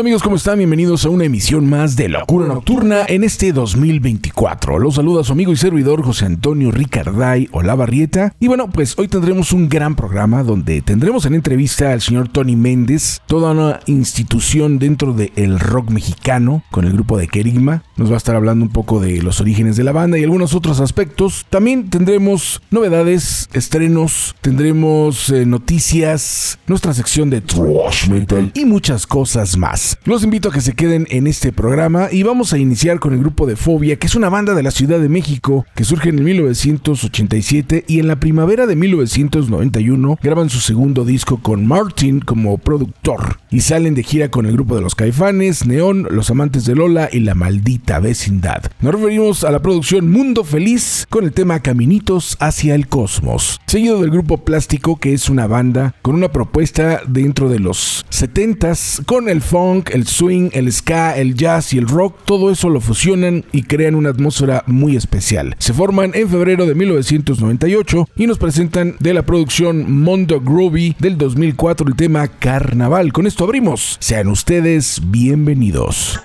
¿Qué tal amigos? ¿Cómo están? Bienvenidos a una emisión más de Locura Nocturna en este 2024. Los saluda su amigo y servidor José Antonio Ricarday Olavarrieta. Y bueno, pues hoy tendremos un gran programa donde tendremos en entrevista al señor Tony Méndez, toda una institución dentro del rock mexicano con el grupo de Kerigma. Nos va a estar hablando un poco de los orígenes de la banda y algunos otros aspectos. También tendremos novedades, estrenos, tendremos eh, noticias, nuestra sección de thrash metal y muchas cosas más. Los invito a que se queden en este programa y vamos a iniciar con el grupo de Fobia, que es una banda de la Ciudad de México que surge en 1987 y en la primavera de 1991 graban su segundo disco con Martin como productor y salen de gira con el grupo de los Caifanes, Neón, Los Amantes de Lola y La Maldita Vecindad. Nos referimos a la producción Mundo Feliz con el tema Caminitos hacia el Cosmos, seguido del grupo Plástico que es una banda con una propuesta dentro de los 70s con el funk el swing, el ska, el jazz y el rock, todo eso lo fusionan y crean una atmósfera muy especial. Se forman en febrero de 1998 y nos presentan de la producción Mondo Groovy del 2004 el tema Carnaval. Con esto abrimos. Sean ustedes bienvenidos.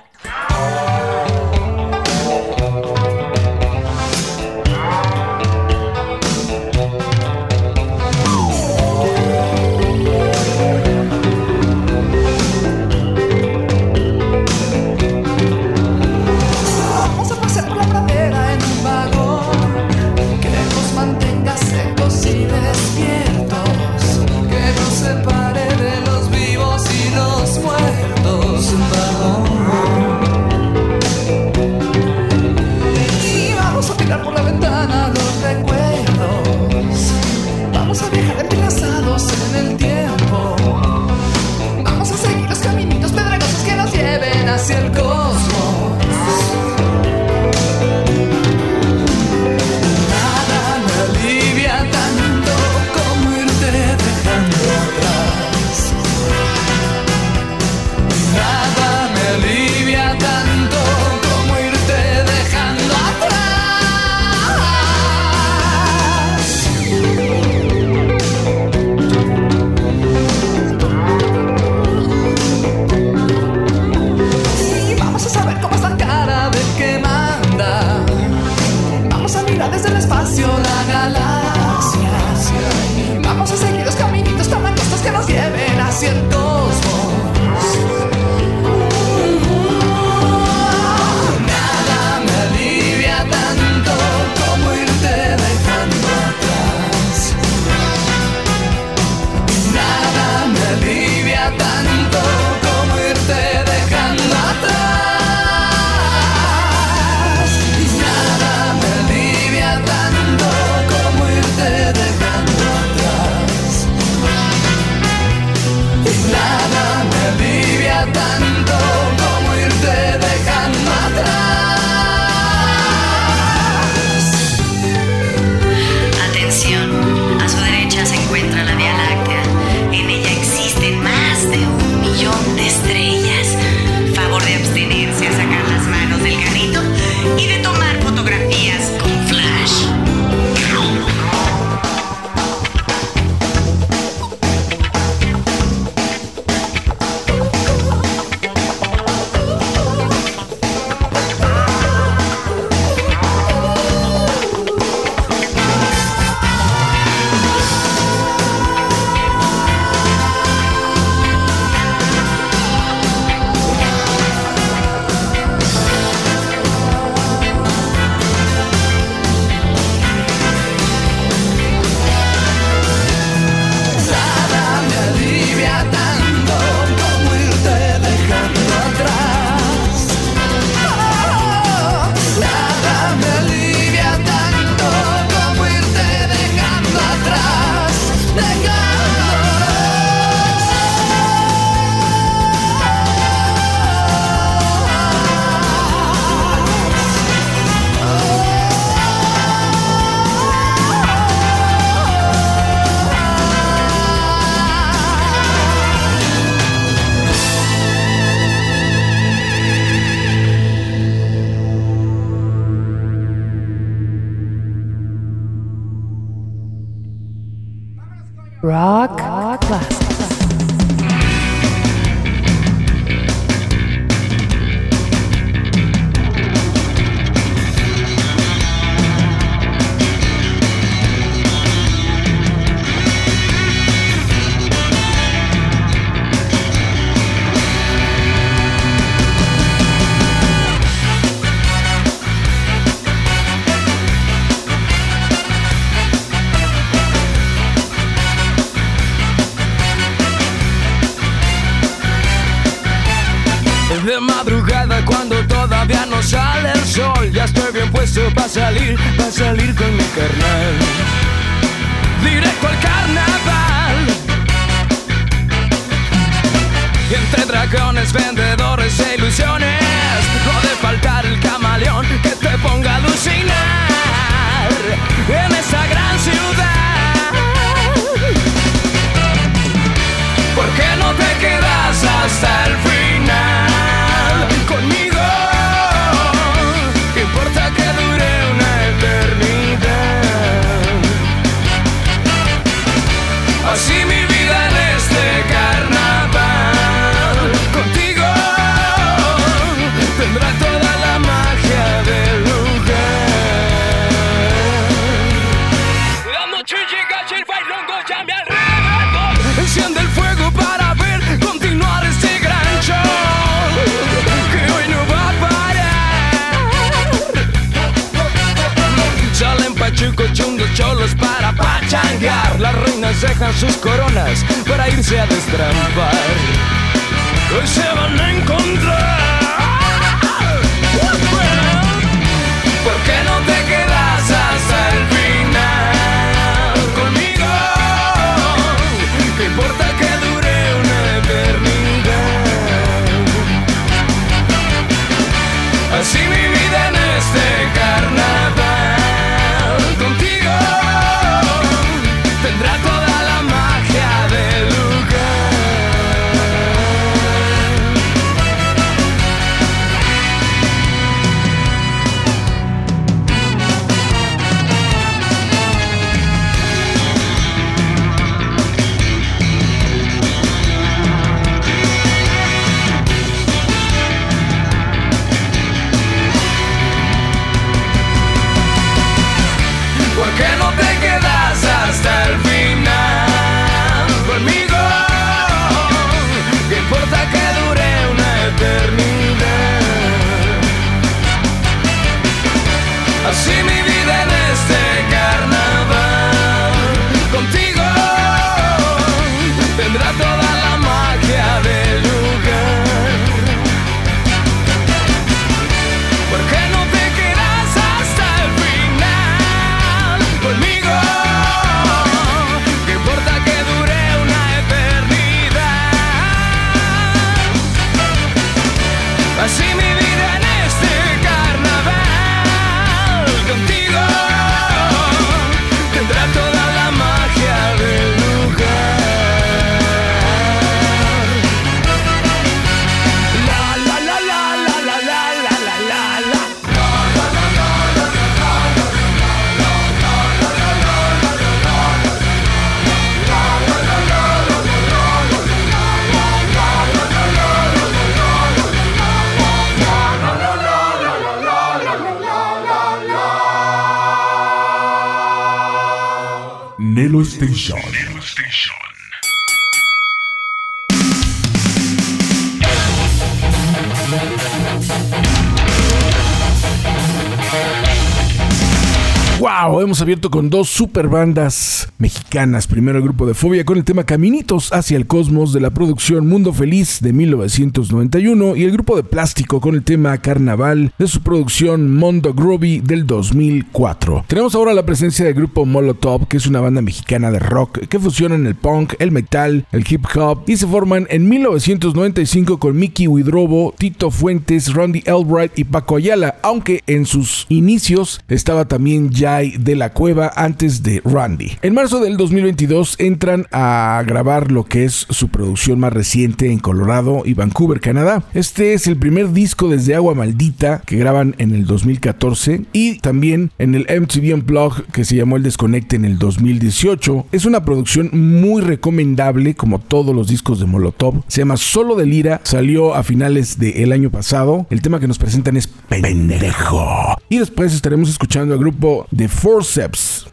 hemos abierto con dos super bandas mexicanas. Primero el grupo de Fobia con el tema Caminitos hacia el Cosmos de la producción Mundo Feliz de 1991 y el grupo de Plástico con el tema Carnaval de su producción Mondo Groovy del 2004. Tenemos ahora la presencia del grupo Molotov, que es una banda mexicana de rock que fusionan el punk, el metal, el hip hop y se forman en 1995 con Mickey Widrobo, Tito Fuentes, Randy Albright y Paco Ayala, aunque en sus inicios estaba también Jai de la Cueva antes de Randy. En marzo del 2022 entran a grabar lo que es su producción más reciente en Colorado y Vancouver, Canadá. Este es el primer disco desde Agua Maldita que graban en el 2014 y también en el MTV Unplugged que se llamó El Desconecte en el 2018. Es una producción muy recomendable como todos los discos de Molotov. Se llama Solo de Lira, salió a finales del año pasado. El tema que nos presentan es Pendejo. Y después estaremos escuchando al grupo The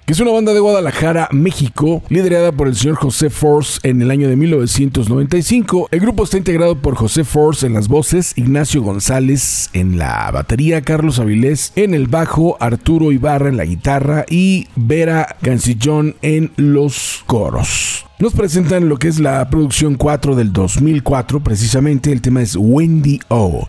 Que es una banda de Guadalajara, México, liderada por el señor José Force en el año de 1995. El grupo está integrado por José Force en las voces, Ignacio González en la batería, Carlos Avilés en el bajo, Arturo Ibarra en la guitarra y Vera Gancillón en los coros. Nos presentan lo que es la producción 4 del 2004, precisamente el tema es Wendy O.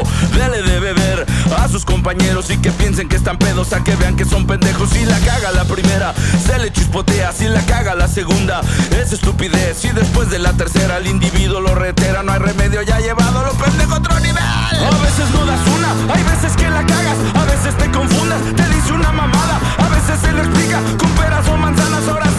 Dele de beber a sus compañeros y que piensen que están pedos a que vean que son pendejos. Si la caga la primera, se le chispotea. Si la caga la segunda, es estupidez. Y después de la tercera, el individuo lo retera. No hay remedio, ya llevado lo pendejo a otro nivel. A veces no das una, hay veces que la cagas, a veces te confundas, te dice una mamada, a veces se le explica con peras o manzanas. Ahora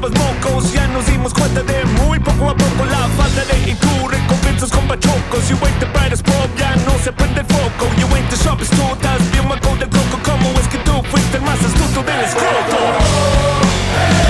Ya nos dimos cuenta de muy poco a poco la falta de IQ. Recompensas con pachocos. You ain't the brightest bulb, ya no se prende el foco. You ain't the sharpest tool, estás bien maco del coco. ¿Cómo es que tú fuiste el más astuto del escroto?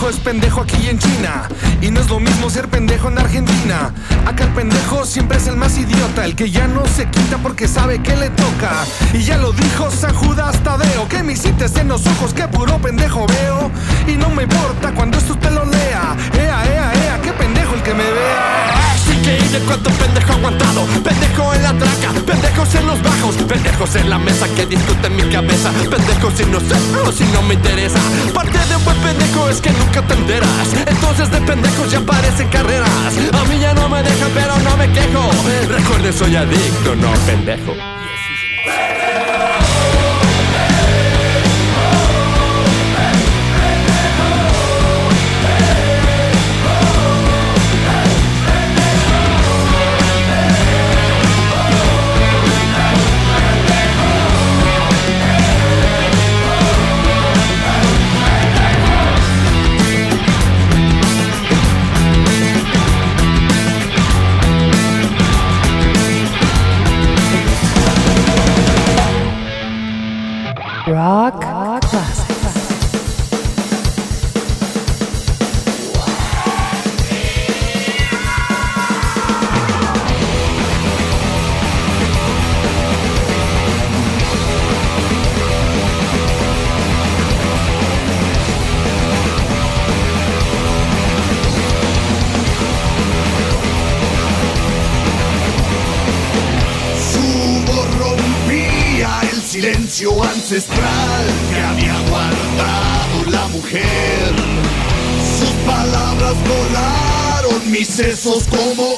Pendejo es pendejo aquí en China. Y no es lo mismo ser pendejo en Argentina. Acá el pendejo siempre es el más idiota, el que ya no se quita porque sabe que le toca. Y ya lo dijo San Judas Tadeo, que me hiciste en los ojos, que puro pendejo veo. Y no me importa cuando esto usted lo lea. Ea, ea, ea, qué pendejo el que me vea. Que de cuánto pendejo aguantado, pendejo en la traca, pendejos en los bajos, pendejos en la mesa que discuten mi cabeza, pendejos si no sé, o si no me interesa. Parte de un buen pendejo es que nunca te enteras, entonces de pendejos ya parecen carreras. A mí ya no me dejan, pero no me quejo. Recuerden, soy adicto, no pendejo. Rock, ancestral que había guardado la mujer. Sus palabras volaron mis sesos como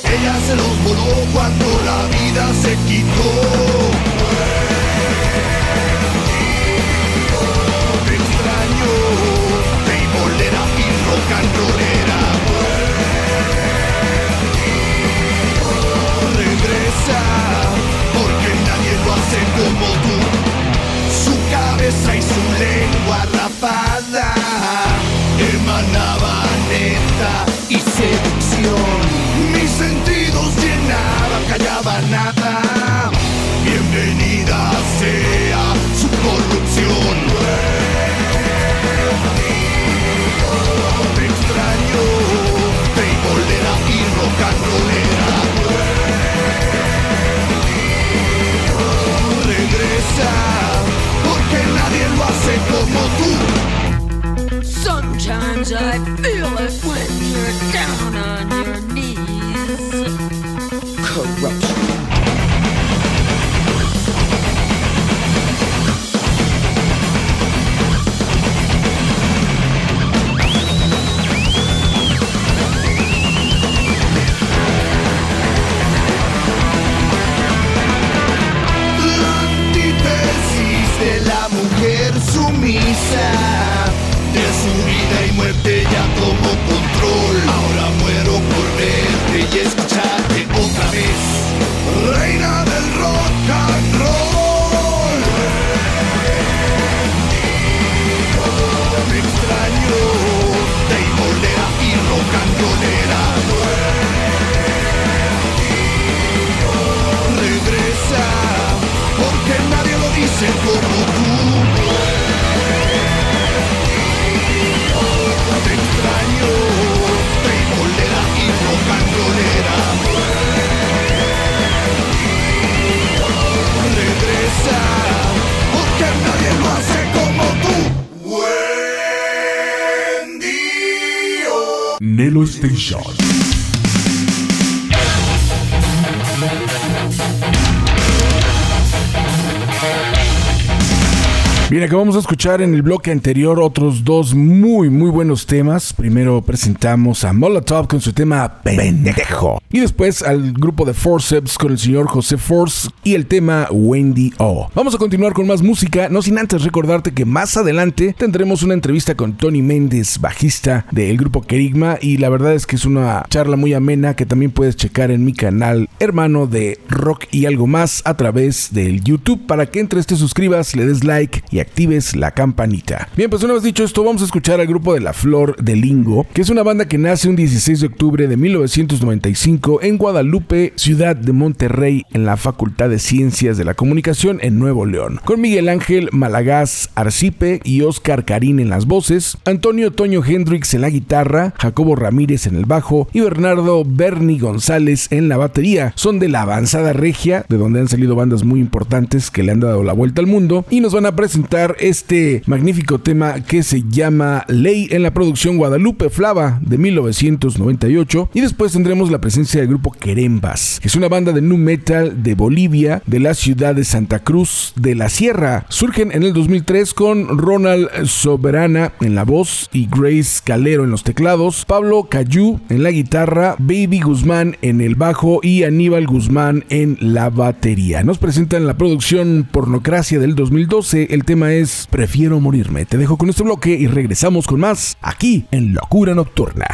escuchar en el bloque anterior otros dos muy, muy buenos temas. Primero presentamos a Molotov con su tema Pendejo. Y después al grupo de Forceps con el señor José Force y el tema Wendy O. Vamos a continuar con más música, no sin antes recordarte que más adelante tendremos una entrevista con Tony Méndez, bajista del grupo Kerigma. Y la verdad es que es una charla muy amena que también puedes checar en mi canal hermano de rock y algo más a través del YouTube para que entres, te suscribas, le des like y actives la campanita. Bien, pues una vez dicho esto, vamos a escuchar al grupo de La Flor de Lingo, que es una banda que nace un 16 de octubre de 1995 en Guadalupe, ciudad de Monterrey, en la Facultad de Ciencias de la Comunicación en Nuevo León, con Miguel Ángel Malagás Arcipe y Oscar Karim en las voces, Antonio Toño Hendrix en la guitarra, Jacobo Ramírez en el bajo y Bernardo Berni González en la batería. Son de la avanzada regia, de donde han salido bandas muy importantes que le han dado la vuelta al mundo y nos van a presentar este magnífico tema que se llama Ley en la producción Guadalupe Flava de 1998 y después tendremos la presencia del grupo Querembas, que es una banda de nu metal de Bolivia, de la ciudad de Santa Cruz de la Sierra. Surgen en el 2003 con Ronald Soberana en la voz y Grace Calero en los teclados, Pablo Cayú en la guitarra, Baby Guzmán en el bajo y Aníbal Guzmán en la batería. Nos presentan la producción Pornocracia del 2012, el tema es Prefiero morirme. Te dejo con este bloque y regresamos con más aquí en Locura Nocturna.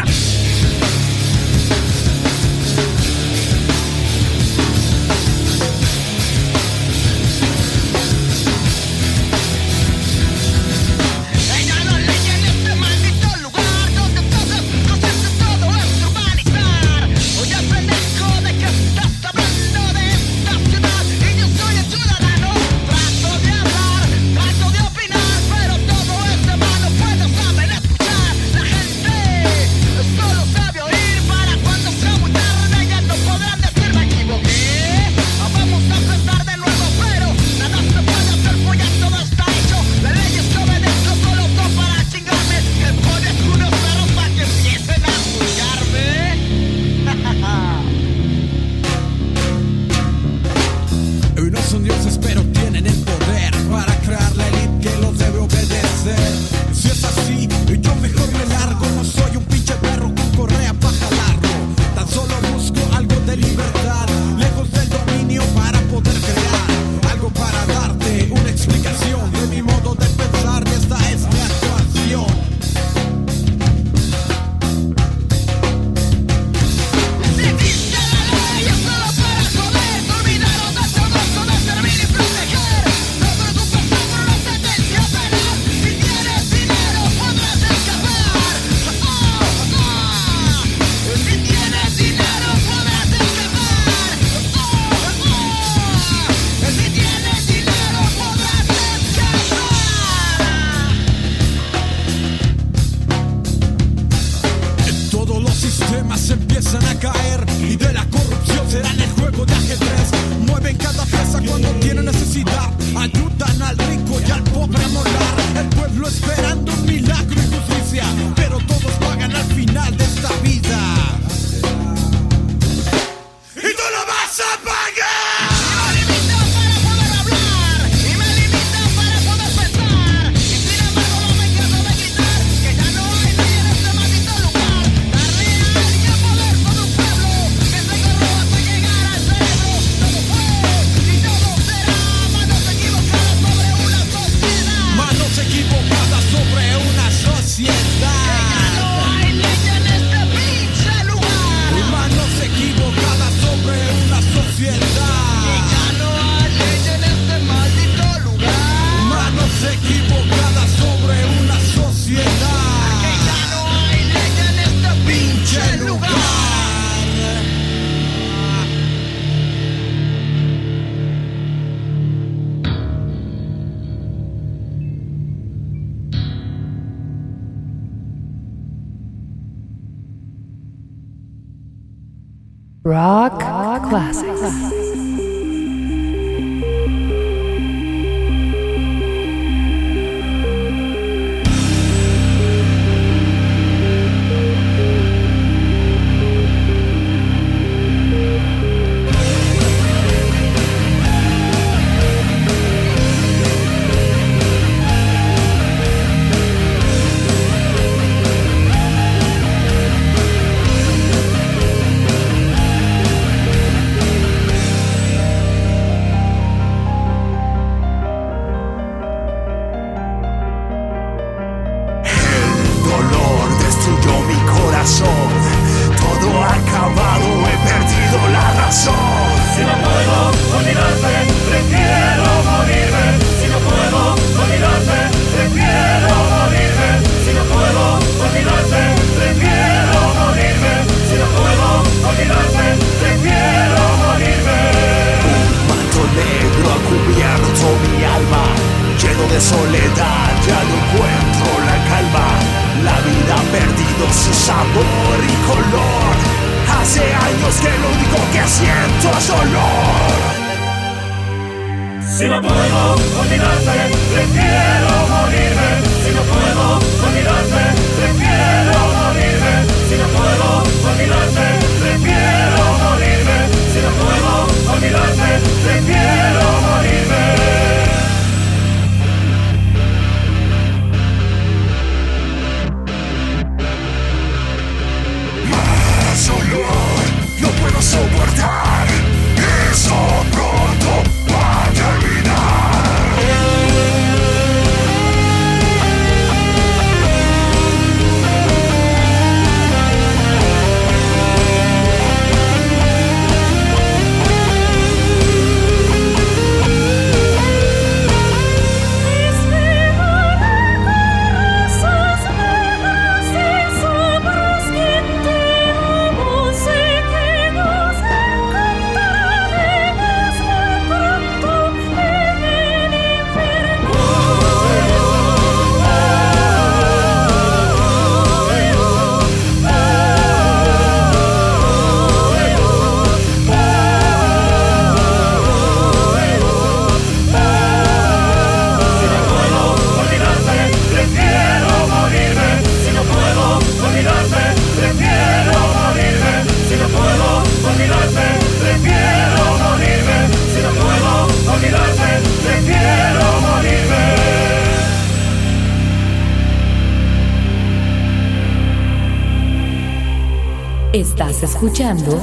escuchando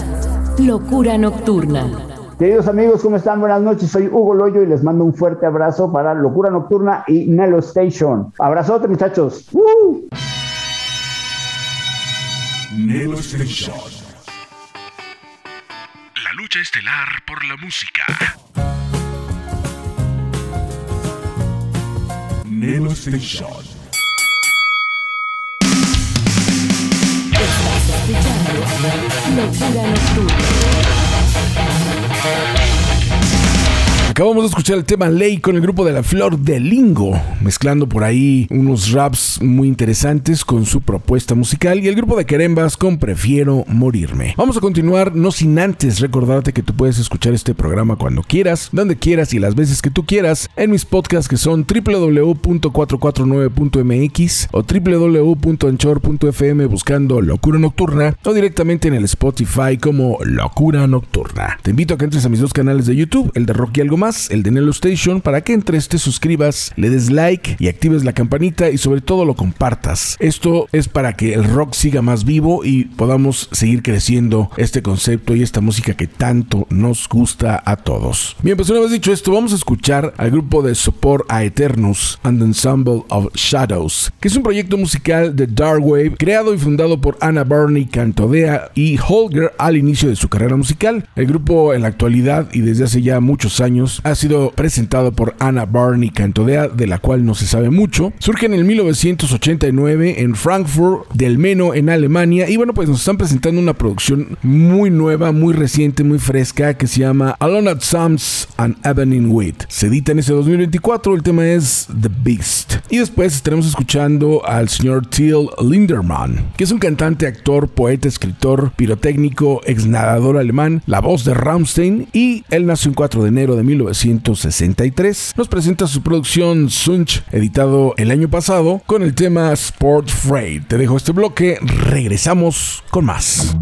Locura Nocturna. Queridos amigos, ¿cómo están? Buenas noches, soy Hugo Loyo y les mando un fuerte abrazo para Locura Nocturna y Nelo Station. Abrazote, muchachos. ¡Uh! Nelo Station. La lucha estelar por la música. Nelo Station. Acabamos de escuchar el tema Ley con el grupo de la Flor de Lingo, mezclando por ahí unos raps muy interesantes con su propuesta musical y el grupo de Querembas con Prefiero Morirme. Vamos a continuar, no sin antes recordarte que tú puedes escuchar este programa cuando quieras, donde quieras y las veces que tú quieras en mis podcasts que son www.449.mx o www.anchor.fm buscando Locura Nocturna o directamente en el Spotify como Locura Nocturna. Te invito a que entres a mis dos canales de YouTube, el de Rocky Algo Más, el de Nelo Station, para que entres, te suscribas, le des like y actives la campanita y sobre todo lo compartas. Esto es para que el rock siga más vivo y podamos seguir creciendo este concepto y esta música que tanto nos gusta a todos. Bien, pues una vez dicho esto, vamos a escuchar al grupo de Sopor a Eternus and Ensemble of Shadows, que es un proyecto musical de Dark Wave creado y fundado por Anna Barney Cantodea y Holger al inicio de su carrera musical. El grupo en la actualidad y desde hace ya muchos años ha sido presentado por Anna Barney Cantodea, de la cual no se sabe mucho. Surge en el 1989 en Frankfurt del Meno en Alemania y bueno, pues nos están presentando una producción muy nueva, muy reciente, muy fresca que se llama Alone at Sams and Evening Wheat. Se edita en ese 2024, el tema es The Beast. Y después estaremos escuchando al señor Till Linderman, que es un cantante, actor, poeta, escritor, pirotécnico, ex nadador alemán, la voz de Rammstein y él nació el 4 de enero de 1963. Nos presenta su producción Sunch, editado el año pasado, con el tema Sport Freight. Te dejo este bloque, regresamos con más.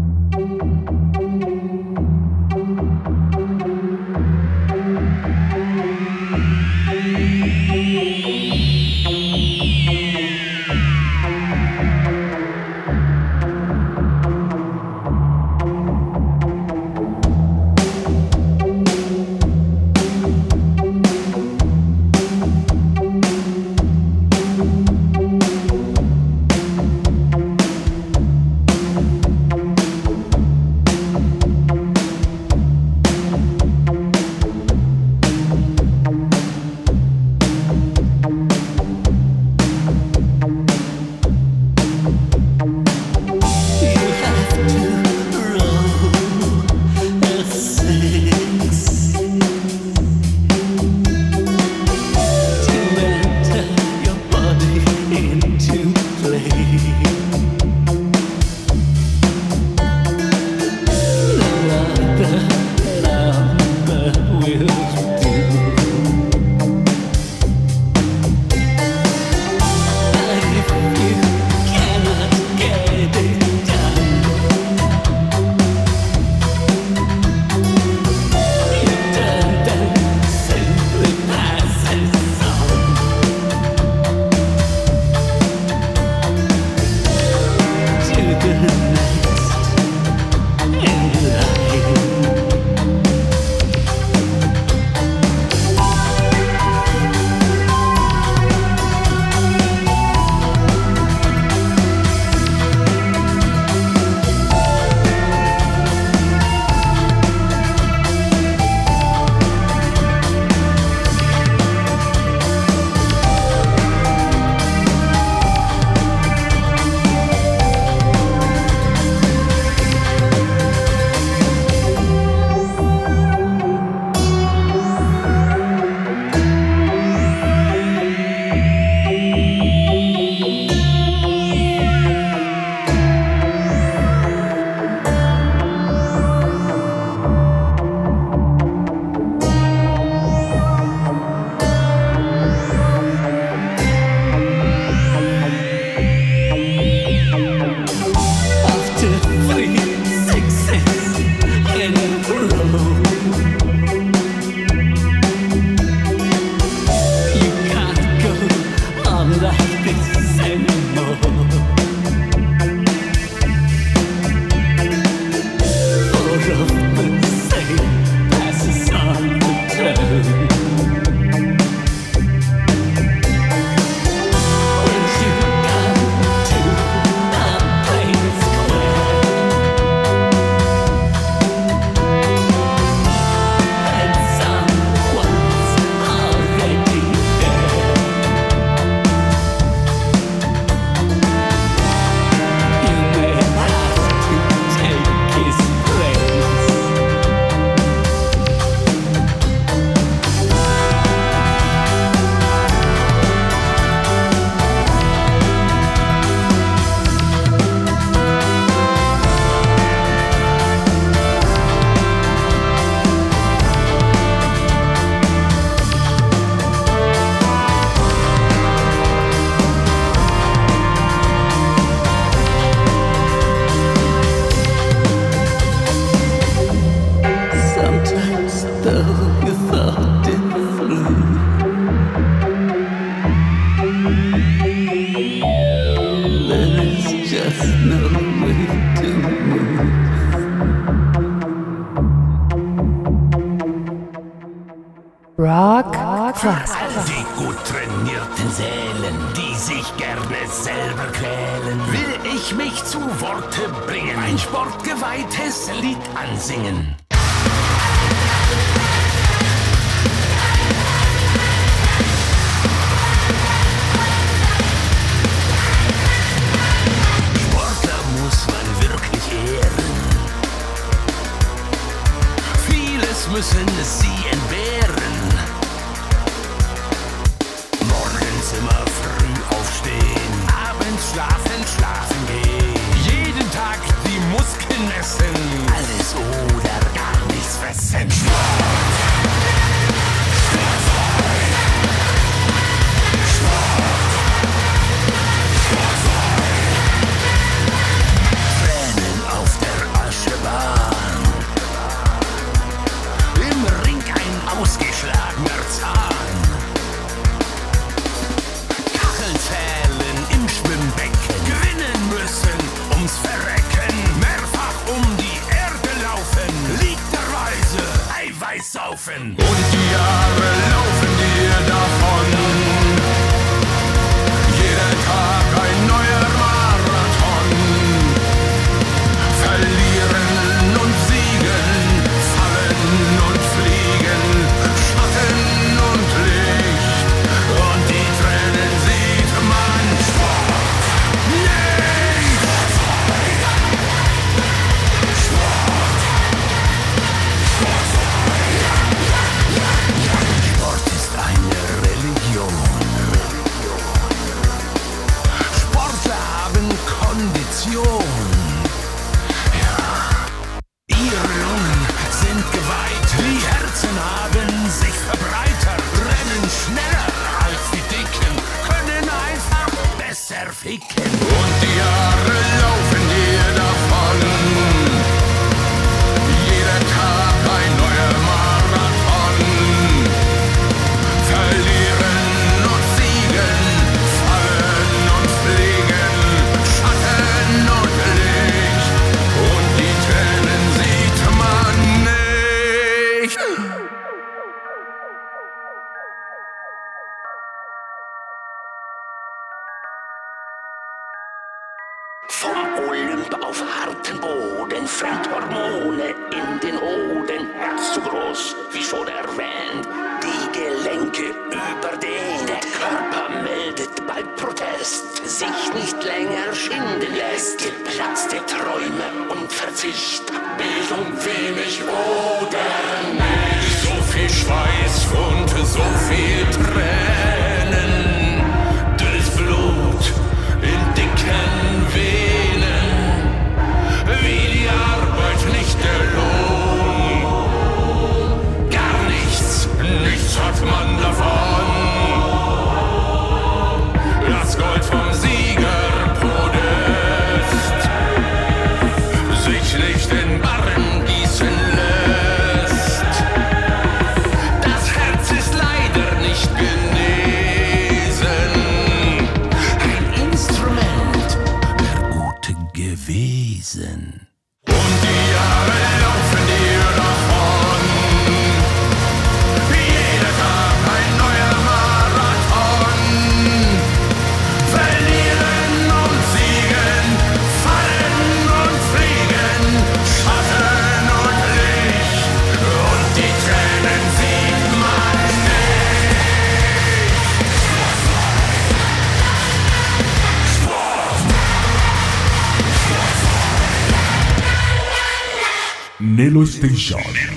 Vom Olymp auf harten Boden, Fremdhormone in den Hoden, Herz zu groß, wie schon erwähnt, die Gelenke überdehnt. Der Körper meldet bald Protest, sich nicht länger schinden lässt. Geplatzte Träume und Verzicht, Bildung wenig oder nicht. So viel Schweiß und so viel Tränen, wonderful. Nelo Station.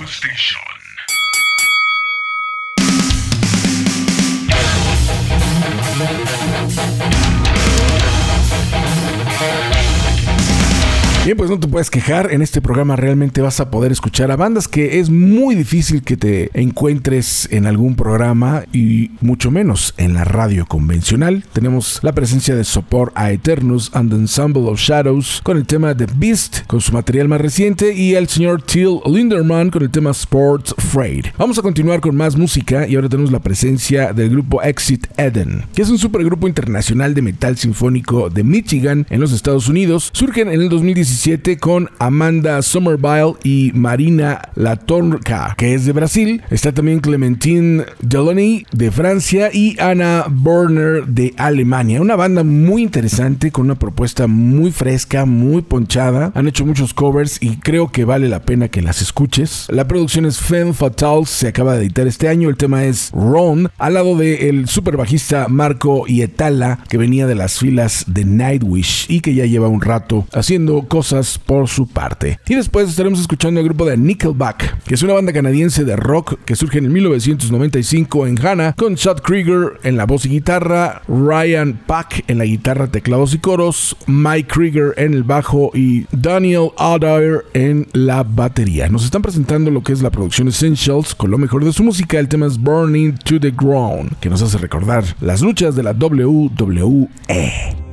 Pues no te puedes quejar. En este programa realmente vas a poder escuchar a bandas que es muy difícil que te encuentres en algún programa y mucho menos en la radio convencional. Tenemos la presencia de Sopor a Eternus and Ensemble of Shadows con el tema The Beast con su material más reciente y el señor Till Linderman con el tema Sports Freight. Vamos a continuar con más música y ahora tenemos la presencia del grupo Exit Eden, que es un supergrupo internacional de metal sinfónico de Michigan en los Estados Unidos. Surgen en el 2017 2017 con Amanda Somerville y Marina Latorca, que es de Brasil. Está también Clementine Delany de Francia y Anna Borner de Alemania. Una banda muy interesante con una propuesta muy fresca, muy ponchada. Han hecho muchos covers y creo que vale la pena que las escuches. La producción es Femme Fatale, se acaba de editar este año. El tema es Ron, al lado del super bajista Marco Ietala, que venía de las filas de Nightwish y que ya lleva un rato haciendo cosas por su parte. Y después estaremos escuchando el grupo de Nickelback, que es una banda canadiense de rock que surge en 1995 en Ghana, con Chad Krieger en la voz y guitarra, Ryan Pack en la guitarra, teclados y coros, Mike Krieger en el bajo y Daniel Adair en la batería. Nos están presentando lo que es la producción Essentials con lo mejor de su música. El tema es Burning to the Ground, que nos hace recordar las luchas de la WWE.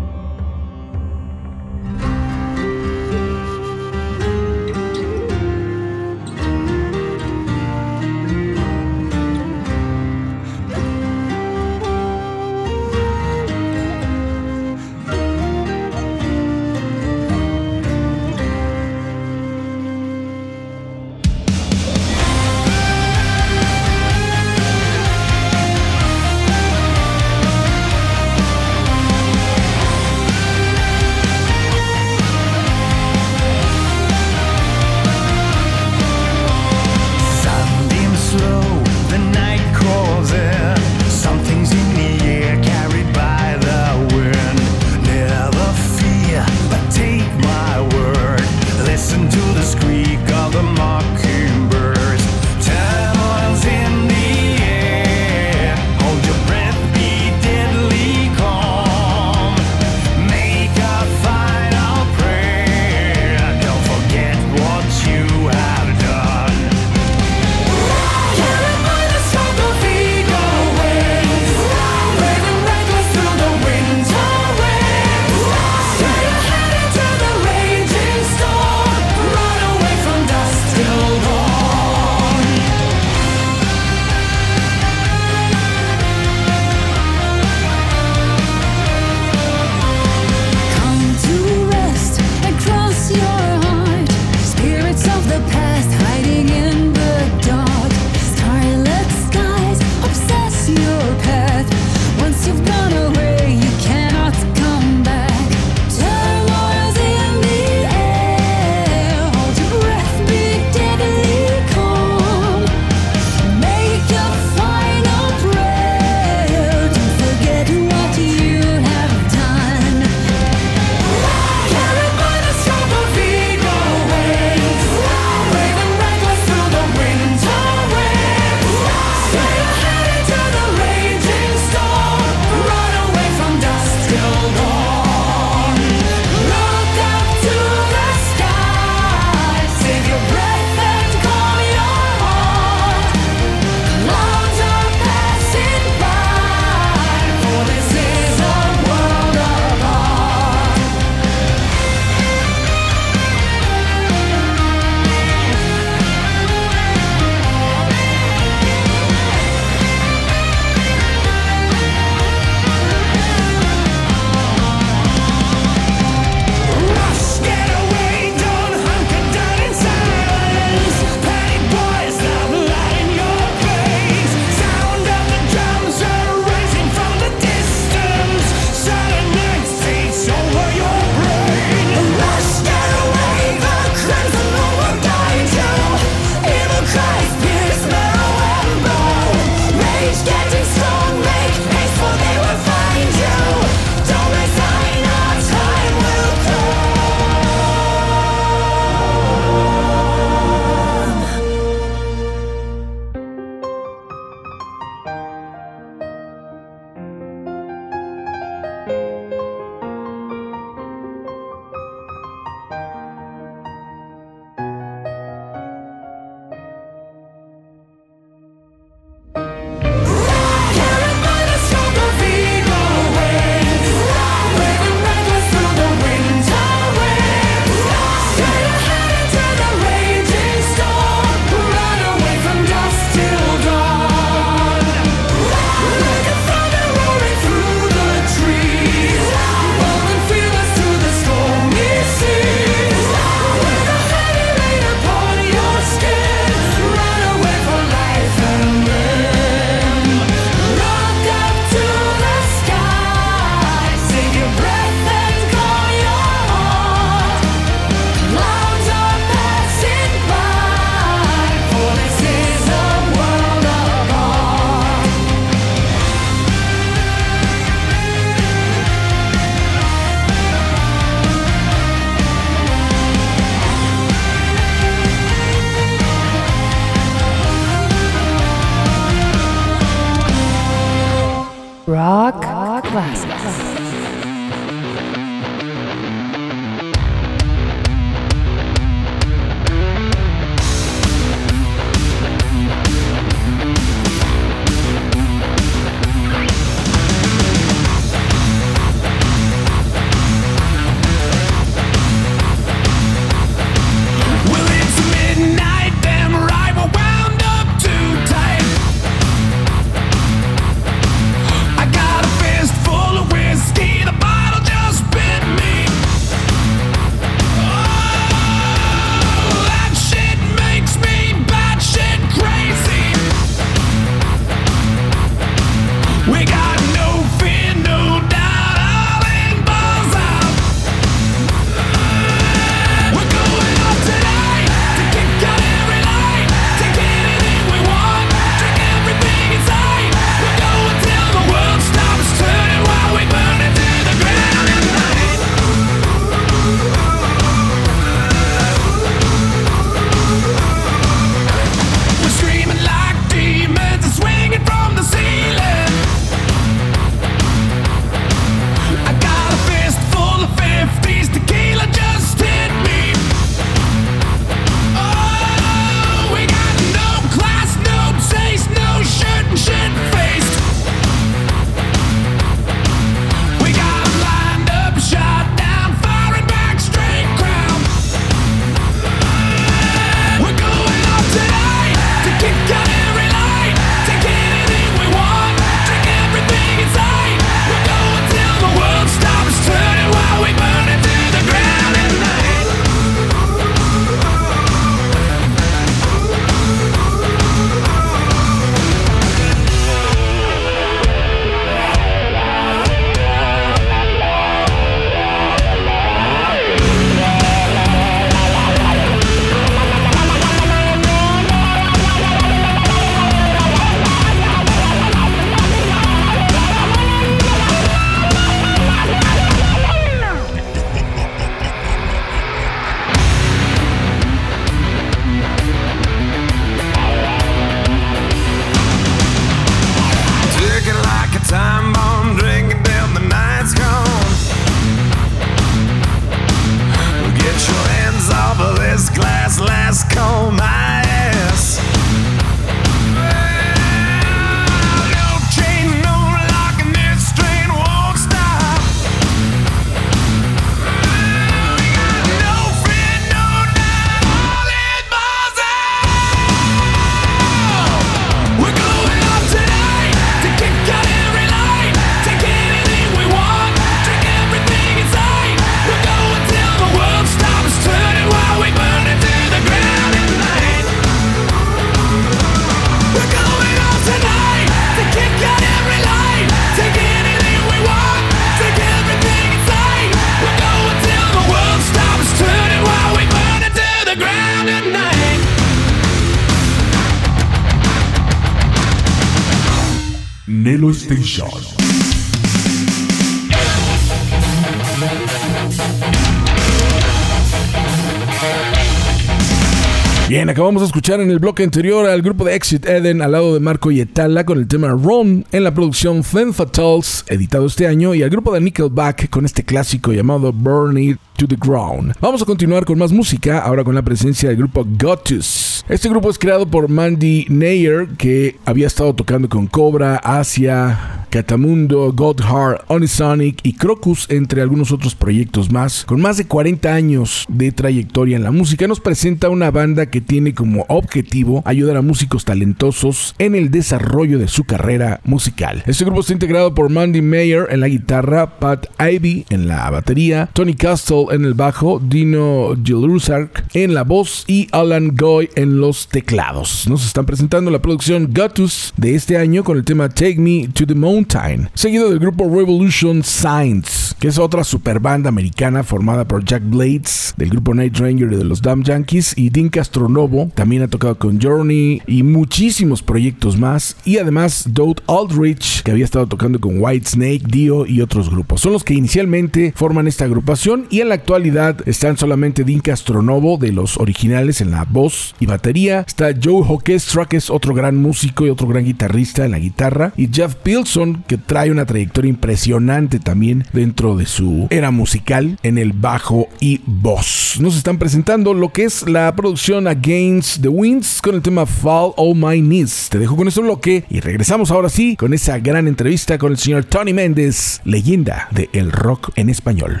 Bien, acabamos de escuchar en el bloque anterior al grupo de Exit Eden al lado de Marco Yetala con el tema Ron en la producción Femme Fatales, editado este año, y al grupo de Nickelback con este clásico llamado Burn It to the Ground. Vamos a continuar con más música, ahora con la presencia del grupo Gotus. Este grupo es creado por Mandy Nayer, que había estado tocando con Cobra, Asia, Catamundo, Godheart, Onisonic y Crocus, entre algunos otros proyectos más. Con más de 40 años de trayectoria en la música, nos presenta una banda que tiene como objetivo ayudar a músicos talentosos en el desarrollo de su carrera musical. Este grupo está integrado por Mandy Mayer en la guitarra, Pat Ivy en la batería, Tony Castle en el bajo, Dino Gilruzark en la voz y Alan Goy en los teclados. Nos están presentando la producción Gatus de este año con el tema Take Me to the Mountain, seguido del grupo Revolution Signs, que es otra super banda americana formada por Jack Blades del grupo Night Ranger y de los Damn Yankees y Dean Castronovo, también ha tocado con Journey y muchísimos proyectos más y además Dode Aldrich que había estado tocando con Whitesnake, Dio y otros grupos. Son los que inicialmente forman esta agrupación y en la la actualidad están solamente Dean Castronovo de los originales en la voz y batería, está Joe Hockestra que es otro gran músico y otro gran guitarrista en la guitarra y Jeff Pilson que trae una trayectoria impresionante también dentro de su era musical en el bajo y voz. Nos están presentando lo que es la producción Against the Winds con el tema Fall All My Knees. Te dejo con este bloque y regresamos ahora sí con esa gran entrevista con el señor Tony Méndez, leyenda de el rock en español.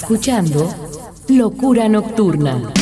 Escuchando Locura Nocturna.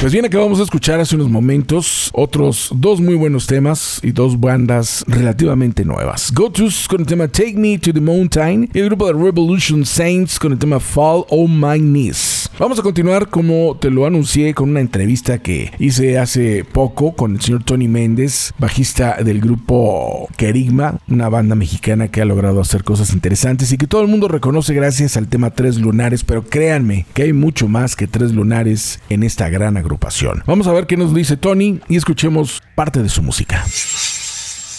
Pues bien, acabamos de escuchar hace unos momentos otros dos muy buenos temas y dos bandas relativamente nuevas. Gotus con el tema Take Me to the Mountain y el grupo de Revolution Saints con el tema Fall on My Knees. Vamos a continuar como te lo anuncié con una entrevista que hice hace poco con el señor Tony Méndez, bajista del grupo Kerigma, una banda mexicana que ha logrado hacer cosas interesantes y que todo el mundo reconoce gracias al tema Tres Lunares, pero créanme que hay mucho más que Tres Lunares en esta gran agrupación. Vamos a ver qué nos dice Tony y escuchemos parte de su música.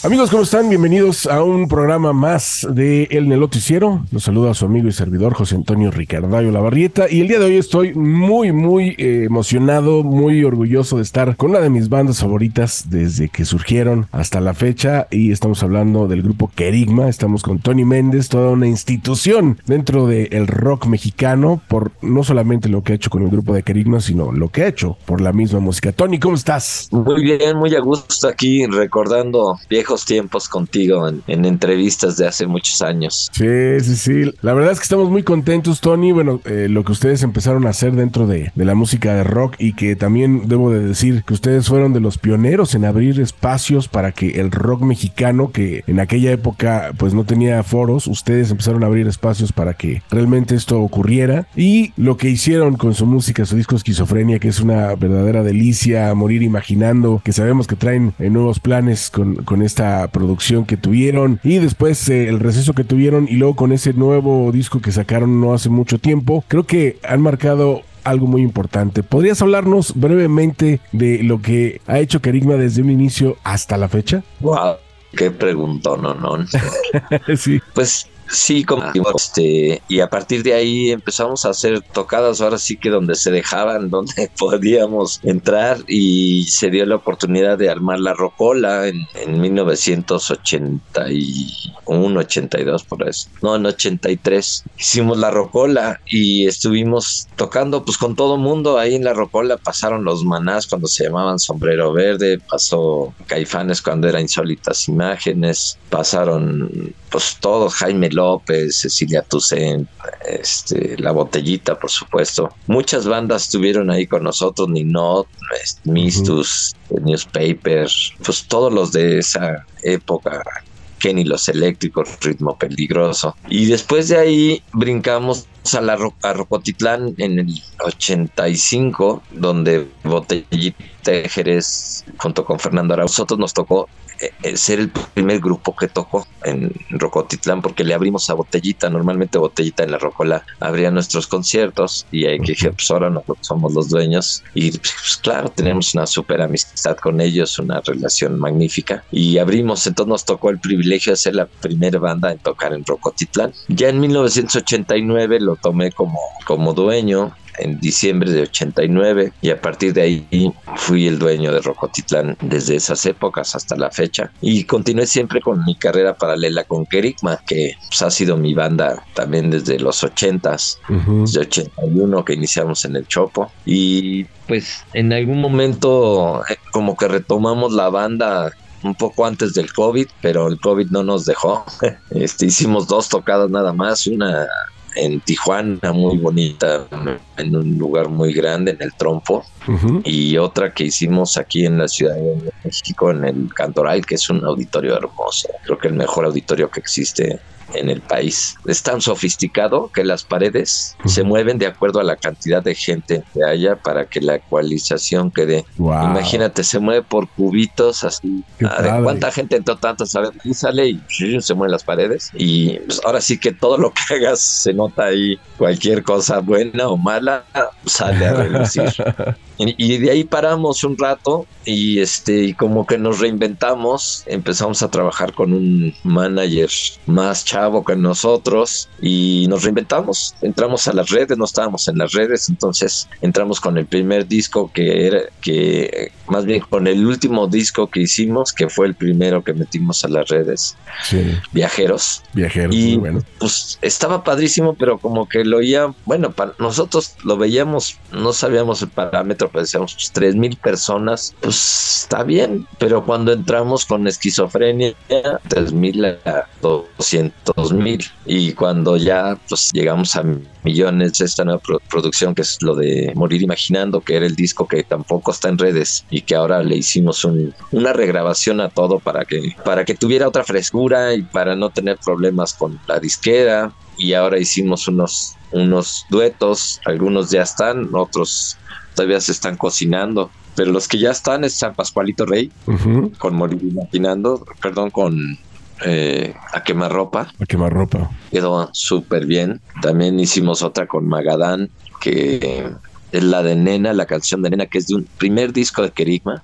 Amigos, ¿cómo están? Bienvenidos a un programa más de El Noticiero. Los saluda a su amigo y servidor José Antonio Ricardayo Lavarrieta. Y el día de hoy estoy muy, muy eh, emocionado, muy orgulloso de estar con una de mis bandas favoritas desde que surgieron hasta la fecha. Y estamos hablando del grupo Kerigma. Estamos con Tony Méndez, toda una institución dentro del rock mexicano, por no solamente lo que ha hecho con el grupo de Kerigma, sino lo que ha hecho por la misma música. Tony, ¿cómo estás? Muy bien, muy a gusto aquí recordando viejos tiempos contigo en, en, entrevistas de hace muchos años. Sí, sí, sí. La verdad es que estamos muy contentos, Tony. Bueno, eh, lo que ustedes empezaron a hacer dentro de, de, la música de rock y que también debo de decir que ustedes fueron de los pioneros en abrir espacios para que el rock mexicano, que en aquella época pues no tenía foros, ustedes empezaron a abrir espacios para que realmente esto ocurriera. Y lo que hicieron con su música, su disco Esquizofrenia, que es una verdadera delicia, morir imaginando, que sabemos que traen eh, nuevos planes con, con esta producción que tuvieron y después eh, el receso que tuvieron y luego con ese nuevo disco que sacaron no hace mucho tiempo, creo que han marcado algo muy importante. ¿Podrías hablarnos brevemente de lo que ha hecho Kerigma desde un inicio hasta la fecha? Wow, qué preguntó, no, no. sí. Pues Sí, como este, y a partir de ahí empezamos a hacer tocadas, ahora sí que donde se dejaban, donde podíamos entrar y se dio la oportunidad de armar la Rocola en, en 1981, 82 por eso, no, en 83 hicimos la Rocola y estuvimos tocando pues con todo mundo ahí en la Rocola, pasaron los manás cuando se llamaban Sombrero Verde, pasó Caifanes cuando era Insólitas Imágenes, pasaron pues todos, Jaime López, Cecilia Toussaint, este, La Botellita, por supuesto. Muchas bandas estuvieron ahí con nosotros, Ninot, Mistus, uh -huh. Newspaper, pues todos los de esa época. Kenny los eléctricos, ritmo peligroso. Y después de ahí brincamos a la a Rocotitlán en el 85, donde Botellita de Jerez junto con Fernando Arauz, nosotros nos tocó eh, ser el primer grupo que tocó en Rocotitlán porque le abrimos a Botellita, normalmente Botellita en la Rocola abría nuestros conciertos y ahí que dije, pues ahora nosotros somos los dueños. Y pues claro, tenemos una súper amistad con ellos, una relación magnífica y abrimos, entonces nos tocó el privilegio de ser la primera banda en tocar en Rocotitlán. Ya en 1989 lo tomé como, como dueño en diciembre de 89 y a partir de ahí fui el dueño de Rocotitlán desde esas épocas hasta la fecha y continué siempre con mi carrera paralela con Kerigma que pues, ha sido mi banda también desde los 80s, uh -huh. desde 81 que iniciamos en el Chopo y pues en algún momento eh, como que retomamos la banda un poco antes del COVID, pero el COVID no nos dejó. Este, hicimos dos tocadas nada más, una en Tijuana, muy bonita, en un lugar muy grande, en el Trompo, uh -huh. y otra que hicimos aquí en la Ciudad de México, en el Cantoral, que es un auditorio hermoso, creo que el mejor auditorio que existe en el país. Es tan sofisticado que las paredes uh -huh. se mueven de acuerdo a la cantidad de gente que haya para que la ecualización quede. Wow. Imagínate, se mueve por cubitos así. ¿De cuánta gente entró tanto? ¿Sabes? Y sale y se mueven las paredes. Y pues, ahora sí que todo lo que hagas se nota ahí. Cualquier cosa buena o mala sale a relucir. y de ahí paramos un rato y este como que nos reinventamos. Empezamos a trabajar con un manager más chavo que nosotros y nos reinventamos. Entramos a las redes no estábamos en las redes entonces entramos con el primer disco que era que más bien con el último disco que hicimos, que fue el primero que metimos a las redes, Sí, Viajeros. viajeros, Y muy bueno. pues estaba padrísimo, pero como que lo oía, bueno, pa- nosotros lo veíamos, no sabíamos el parámetro, pero decíamos pues, tres mil personas, pues está bien, pero cuando entramos con esquizofrenia, tres mil a doscientos mil, y cuando ya pues llegamos a millones, esta nueva pro- producción que es lo de Morir Imaginando, que era el disco que tampoco está en redes y que ahora le hicimos un- una regrabación a todo para que, para que tuviera otra frescura y para no tener problemas con la disquera. Y ahora hicimos unos, unos duetos, algunos ya están, otros todavía se están cocinando. Pero los que ya están es San Pascualito Rey, con Morir Imaginando, perdón, con eh, A Quemarropa A quemar ropa. quedó súper bien. También hicimos otra con Magadán, que la de Nena, la canción de Nena, que es de un primer disco de Kerigma,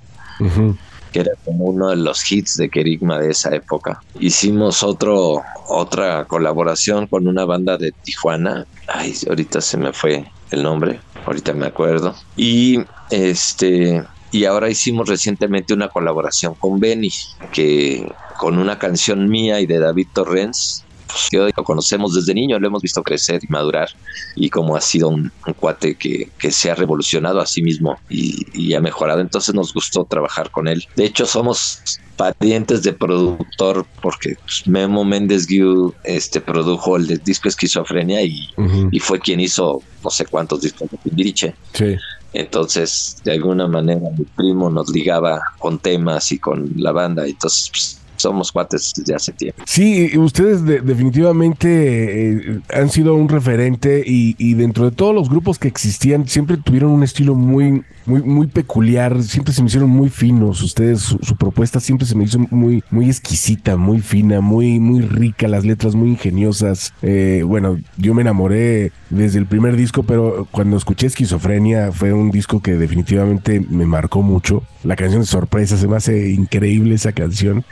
que era como uno de los hits de Kerigma de esa época. Hicimos otro, otra colaboración con una banda de Tijuana. Ay, ahorita se me fue el nombre, ahorita me acuerdo. Y este. Y ahora hicimos recientemente una colaboración con Benny, que con una canción mía y de David Torrens, que hoy lo conocemos desde niño, lo hemos visto crecer y madurar, y como ha sido un, un cuate que, que se ha revolucionado a sí mismo y, y ha mejorado, entonces nos gustó trabajar con él. De hecho, somos parientes de productor porque pues, Memo Méndez Guiú este, produjo el disco Esquizofrenia y, Ujú. y fue quien hizo no sé cuántos discos de Timbiriche. Sí. Entonces, de alguna manera, mi primo nos ligaba con temas y con la banda. Entonces, pues, somos cuates desde hace tiempo. Sí, ustedes de- definitivamente eh, han sido un referente y, dentro de todos los grupos que existían siempre tuvieron un estilo muy, muy, muy peculiar, siempre se me hicieron muy finos. Ustedes, su, propuesta siempre se me hizo muy, muy exquisita, muy fina, muy, muy rica, las letras muy ingeniosas. Eh, bueno, yo me enamoré desde el primer disco, pero cuando escuché Esquizofrenia fue un disco que definitivamente me marcó mucho. La canción de sorpresa se me hace increíble esa canción.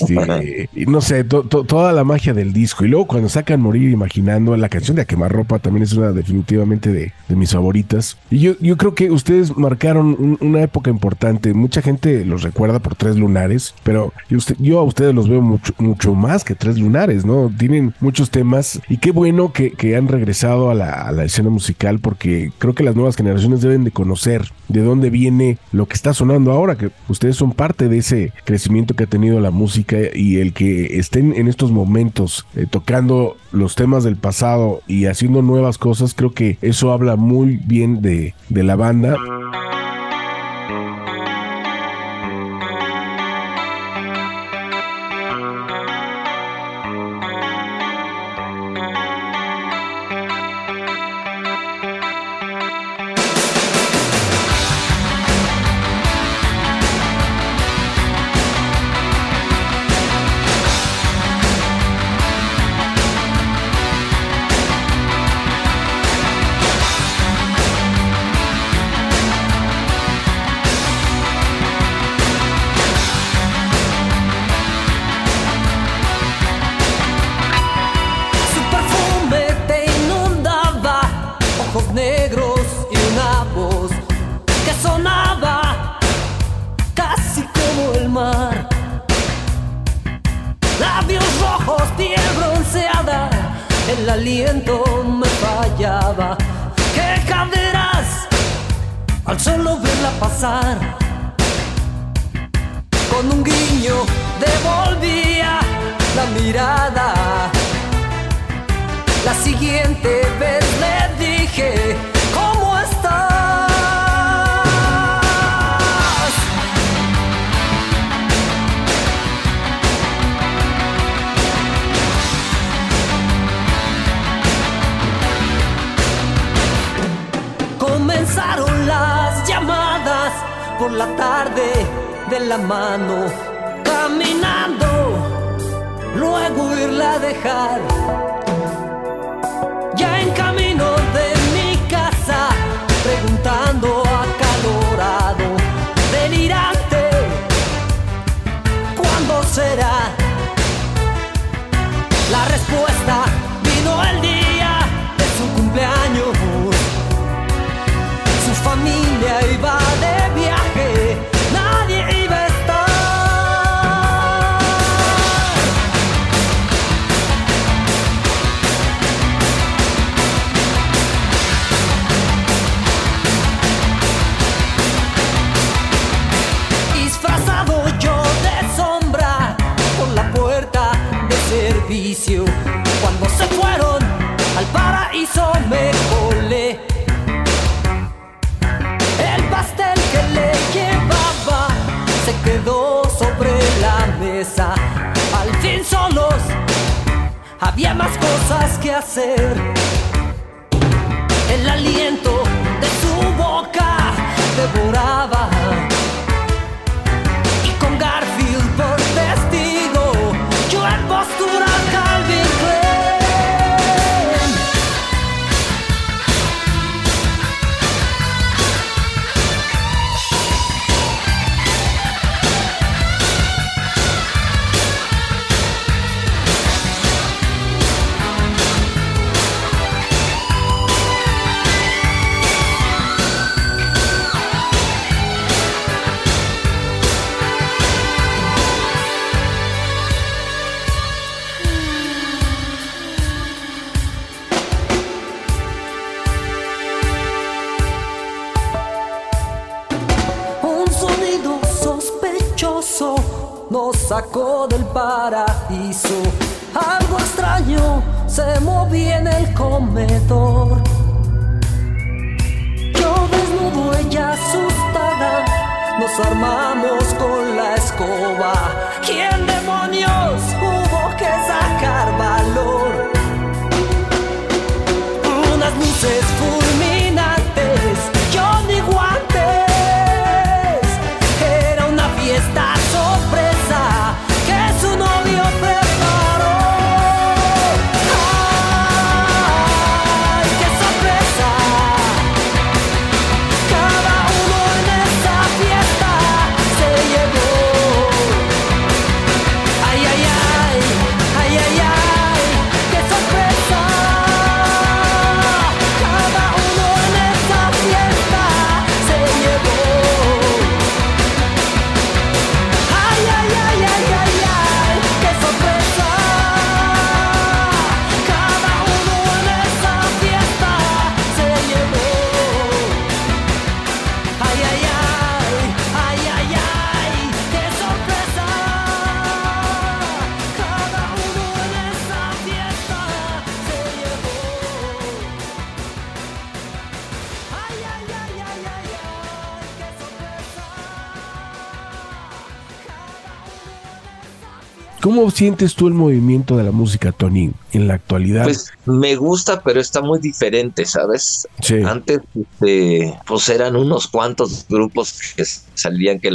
Este, no sé, to- to- toda la magia del disco. Y luego cuando sacan Morir Imaginando, la canción de A Quemar Ropa también es una definitivamente de, de mis favoritas. Y yo, yo creo que ustedes marcaron un- una época importante. Mucha gente los recuerda por Tres Lunares, pero yo, usted- yo a ustedes los veo mucho, mucho más que Tres Lunares, ¿no? Tienen muchos temas y qué bueno que, que han regresado a la, a la escena musical porque creo que las nuevas generaciones deben de conocer de dónde viene lo que está sonando ahora, que ustedes son parte de ese crecimiento que ha tenido la música y el que estén en estos momentos eh, tocando los temas del pasado y haciendo nuevas cosas, creo que eso habla muy bien de, de la banda. Con un guiño devolvía la mirada. La siguiente tarde de la mano, caminando, luego irla a dejar. Ya en camino de mi casa, preguntando acalorado, delirante, ¿cuándo será? Al fin solos había más cosas que hacer. El aliento de su boca devoraba. Del paraíso. Algo extraño se movía en el comedor. Yo desnudo, ella asustada. Nos armamos con la escoba. ¿Quién demonios hubo que sacar valor? Unas luces ¿Cómo sientes tú el movimiento de la música, Tony, en la actualidad? Pues me gusta, pero está muy diferente, ¿sabes? Sí. Antes, este, pues eran unos cuantos grupos que salían que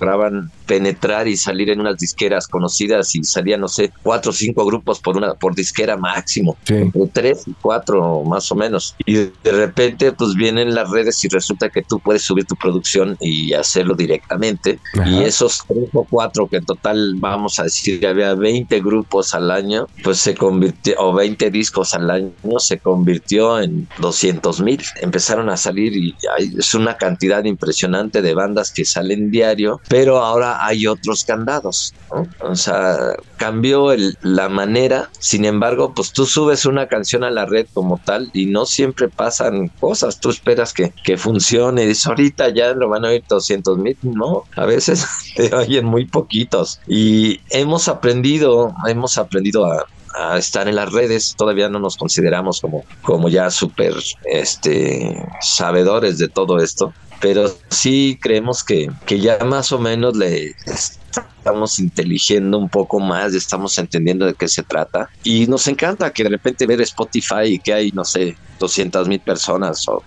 lograban penetrar y salir en unas disqueras conocidas y salían, no sé, cuatro o cinco grupos por una por disquera máximo, entre tres y cuatro más o menos. Y de repente, pues vienen las redes y resulta que tú puedes subir tu producción y hacerlo directamente. Ajá. Y esos tres o cuatro que en total vamos a decir que había 20 grupos al año, pues se convirtió, o 20 discos al año, se convirtió en 200 mil. Empezaron a salir y hay- es una cantidad impresionante de bandas que salen diario, pero ahora hay otros candados. O sea, cambió el- la manera, sin embargo, pues tú subes una canción a la red como tal y no siempre pasan cosas. Tú esperas que, que funcione y dices, ahorita ya lo van a oír 200 mil. No, a veces te oyen muy poquitos. Y hemos aprendido, hemos aprendido a, a estar en las redes. Todavía no nos consideramos como, como ya súper este, sabedores de todo esto. Pero sí creemos que, que ya más o menos le estamos inteligiendo un poco más, estamos entendiendo de qué se trata. Y nos encanta que de repente ver Spotify y que hay, no sé, 200 mil personas. O,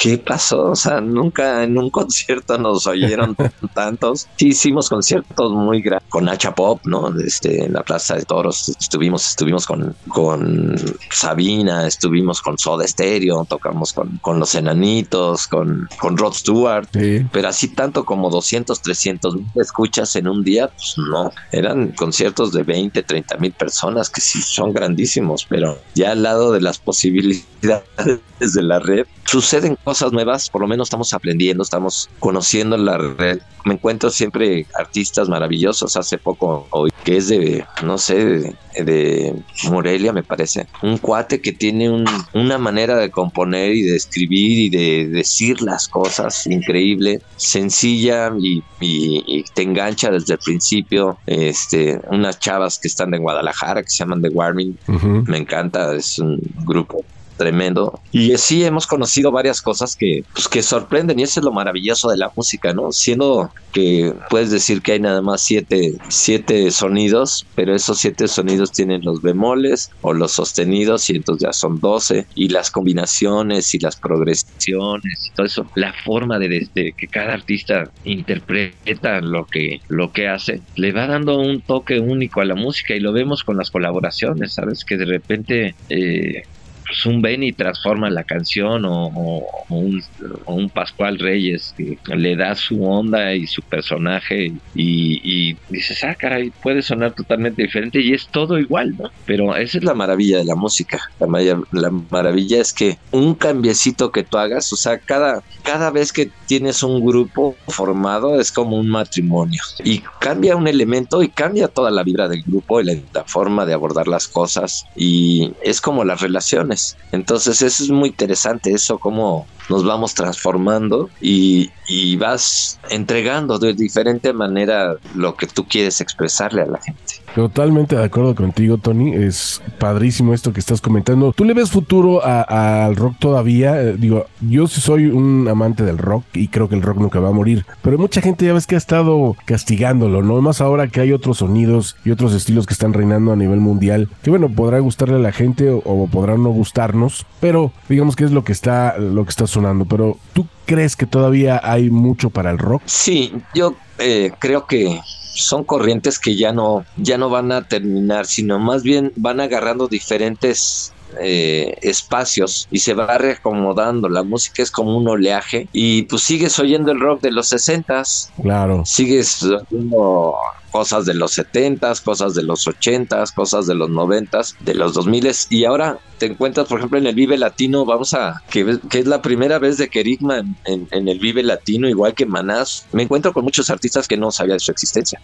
¿Qué pasó? O sea, nunca en un concierto nos oyeron tantos. Sí, hicimos conciertos muy grandes con Hacha Pop, ¿no? Este, en la Plaza de Toros estuvimos, estuvimos con, con Sabina, estuvimos con Soda Stereo, tocamos con, con Los Enanitos, con, con Rod Stewart. Pero así tanto como 200, 300 mil escuchas en un día, pues no. Eran conciertos de 20, 30 mil personas que sí son grandísimos, pero ya al lado de las posibilidades de la red. Suceden cosas nuevas, por lo menos estamos aprendiendo, estamos conociendo la red. Me encuentro siempre artistas maravillosos. Hace poco, hoy, que es de, no sé, de, de Morelia, me parece. Un cuate que tiene un- una manera de componer y de escribir y de decir las cosas increíble, sencilla y, y- y te engancha desde el principio. Este, unas chavas que están de Guadalajara que se llaman The Warming. Me encanta, es un grupo tremendo. Y sí hemos conocido varias cosas que, pues, que sorprenden y eso es lo maravilloso de la música, ¿no? Siendo que puedes decir que hay nada más siete, siete sonidos, pero esos siete sonidos tienen los bemoles o los sostenidos y entonces ya son doce y las combinaciones y las progresiones y todo eso, la forma de, de que cada artista interpreta lo que, lo que hace, le va dando un toque único a la música y lo vemos con las colaboraciones, ¿sabes? Que de repente... eh, pues un Benny transforma la canción o, o- o un, o un Pascual Reyes que le da su onda y su personaje y, y dices, ah, caray, puede sonar totalmente diferente y es todo igual, ¿no? Pero esa es la maravilla de la música. La, maya- la maravilla es que un cambiecito que tú hagas, o sea, cada, cada vez que tienes un grupo formado es como un matrimonio y cambia un elemento y cambia toda la vibra del grupo y la, la forma de abordar las cosas y es como las relaciones. Entonces eso es muy interesante, eso como nos vamos transformando y, y vas entregando de diferente manera lo que tú quieres expresarle a la gente. Totalmente de acuerdo contigo, Tony. Es padrísimo esto que estás comentando. ¿Tú le ves futuro al rock todavía? Eh, digo, yo sí soy un amante del rock y creo que el rock nunca va a morir. Pero mucha gente ya ves que ha estado castigándolo, ¿no? Más ahora que hay otros sonidos y otros estilos que están reinando a nivel mundial. Que bueno, podrá gustarle a la gente o, o podrá no gustarnos. Pero digamos que es lo que está, lo que está sonando. Pero ¿tú crees que todavía hay mucho para el rock? Sí, yo eh, creo que son corrientes que ya no, ya no van a terminar, sino más bien van agarrando diferentes eh, espacios y se va reacomodando. La música es como un oleaje y pues sigues oyendo el rock de los 60s, Claro. sigues oyendo cosas de los 70s, cosas de los 80s, cosas de los 90s, de los 2000s y ahora te encuentras por ejemplo en el Vive Latino, vamos a que, que es la primera vez de Kerigma en, en- en el Vive Latino, igual que Manás, me encuentro con muchos artistas que no sabía de su existencia.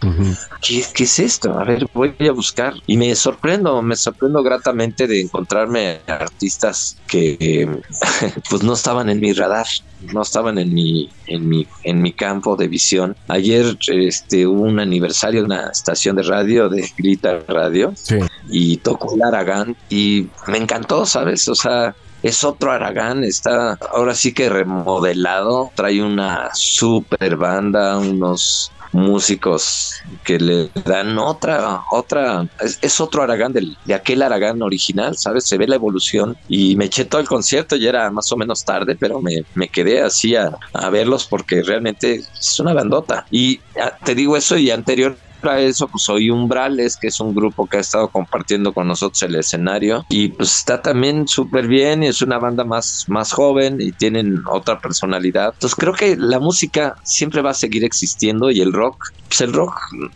¿Qué, qué es esto? A ver, voy a buscar. Y me sorprendo, me sorprendo gratamente de encontrarme artistas que eh, pues no estaban en mi radar, no estaban en mi, en mi, en mi campo de visión. Ayer este, hubo un aniversario de una estación de radio, de Grita Radio, Sí. y tocó el Aragán y me encantó, ¿sabes? O sea, es otro Aragán, está ahora sí que remodelado, trae una super banda, unos músicos que le dan otra, otra, es, es otro Aragán del, de aquel Aragán original, ¿sabes? Se ve la evolución y me eché todo el concierto, ya era más o menos tarde, pero me, me quedé así a, a verlos porque realmente es una bandota. Y ah, te digo eso y anterior a eso, pues soy Umbrales, que es un grupo que ha estado compartiendo con nosotros el escenario y pues está también súper bien y es una banda más, más joven y tienen otra personalidad. Entonces creo que la música siempre va a seguir existiendo y el rock, pues el rock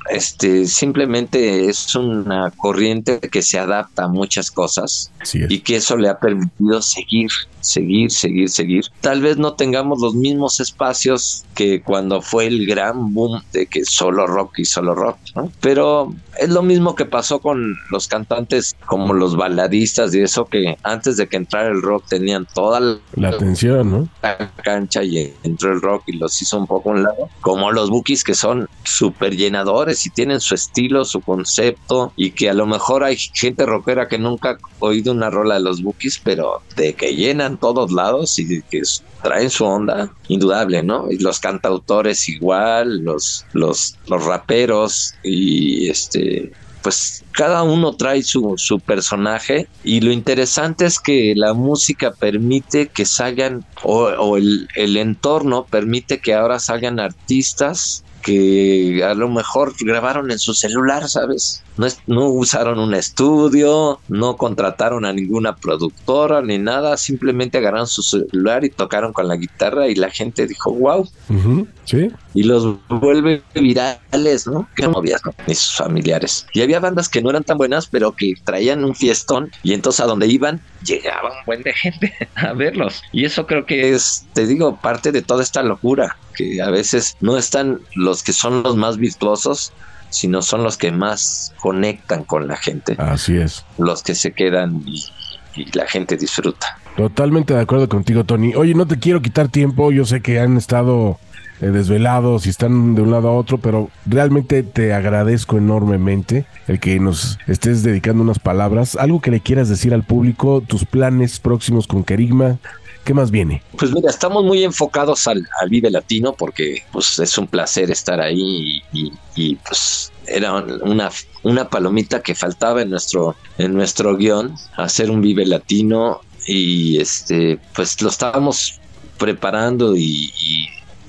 este, simplemente es una corriente que se adapta a muchas cosas y que eso le ha permitido seguir, seguir, seguir, seguir. Tal vez no tengamos los mismos espacios que cuando fue el gran boom de que solo rock y solo rock, ¿no? Pero es lo mismo que pasó con los cantantes como los baladistas y eso que antes de que entrara el rock tenían toda la La atención, ¿no? la cancha y entró el rock y los hizo un poco a un lado. Como los bookies que son súper llenadores y tienen su estilo, su concepto y que a lo mejor hay gente rockera que nunca ha oído una rola de los bookies, pero de que llenan todos lados y que traen su onda, indudable, ¿no? Y los cantautores igual, los, los, los raperos y este pues cada uno trae su, su personaje y lo interesante es que la música permite que salgan o, o el, el entorno permite que ahora salgan artistas que a lo mejor grabaron en su celular, ¿sabes? No, es- no usaron un estudio, no contrataron a ninguna productora ni nada, simplemente agarraron su celular y tocaron con la guitarra y la gente dijo, wow, Sí. y los vuelve virales, ¿no? Que novias, ¿no? Ni sus familiares. Y había bandas que no eran tan buenas, pero que traían un fiestón y entonces a donde iban llegaba un buen de gente a verlos. Y eso creo que es, te digo, parte de toda esta locura, que a veces no están los que son los más virtuosos, sino son los que más conectan con la gente, Así es. los que se quedan y, y la gente disfruta. Totalmente de acuerdo contigo, Tony. Oye, no te quiero quitar tiempo. Yo sé que han estado eh, desvelados y están de un lado a otro, pero realmente te agradezco enormemente el que nos estés dedicando unas palabras. Algo que le quieras decir al público, tus planes próximos con Kerigma. ¿Qué más viene? Pues mira, estamos muy enfocados al, Vive Latino porque pues es un placer estar ahí y, pues era una, una palomita que faltaba en nuestro, en nuestro guion, hacer un Vive Latino y este pues lo estábamos preparando y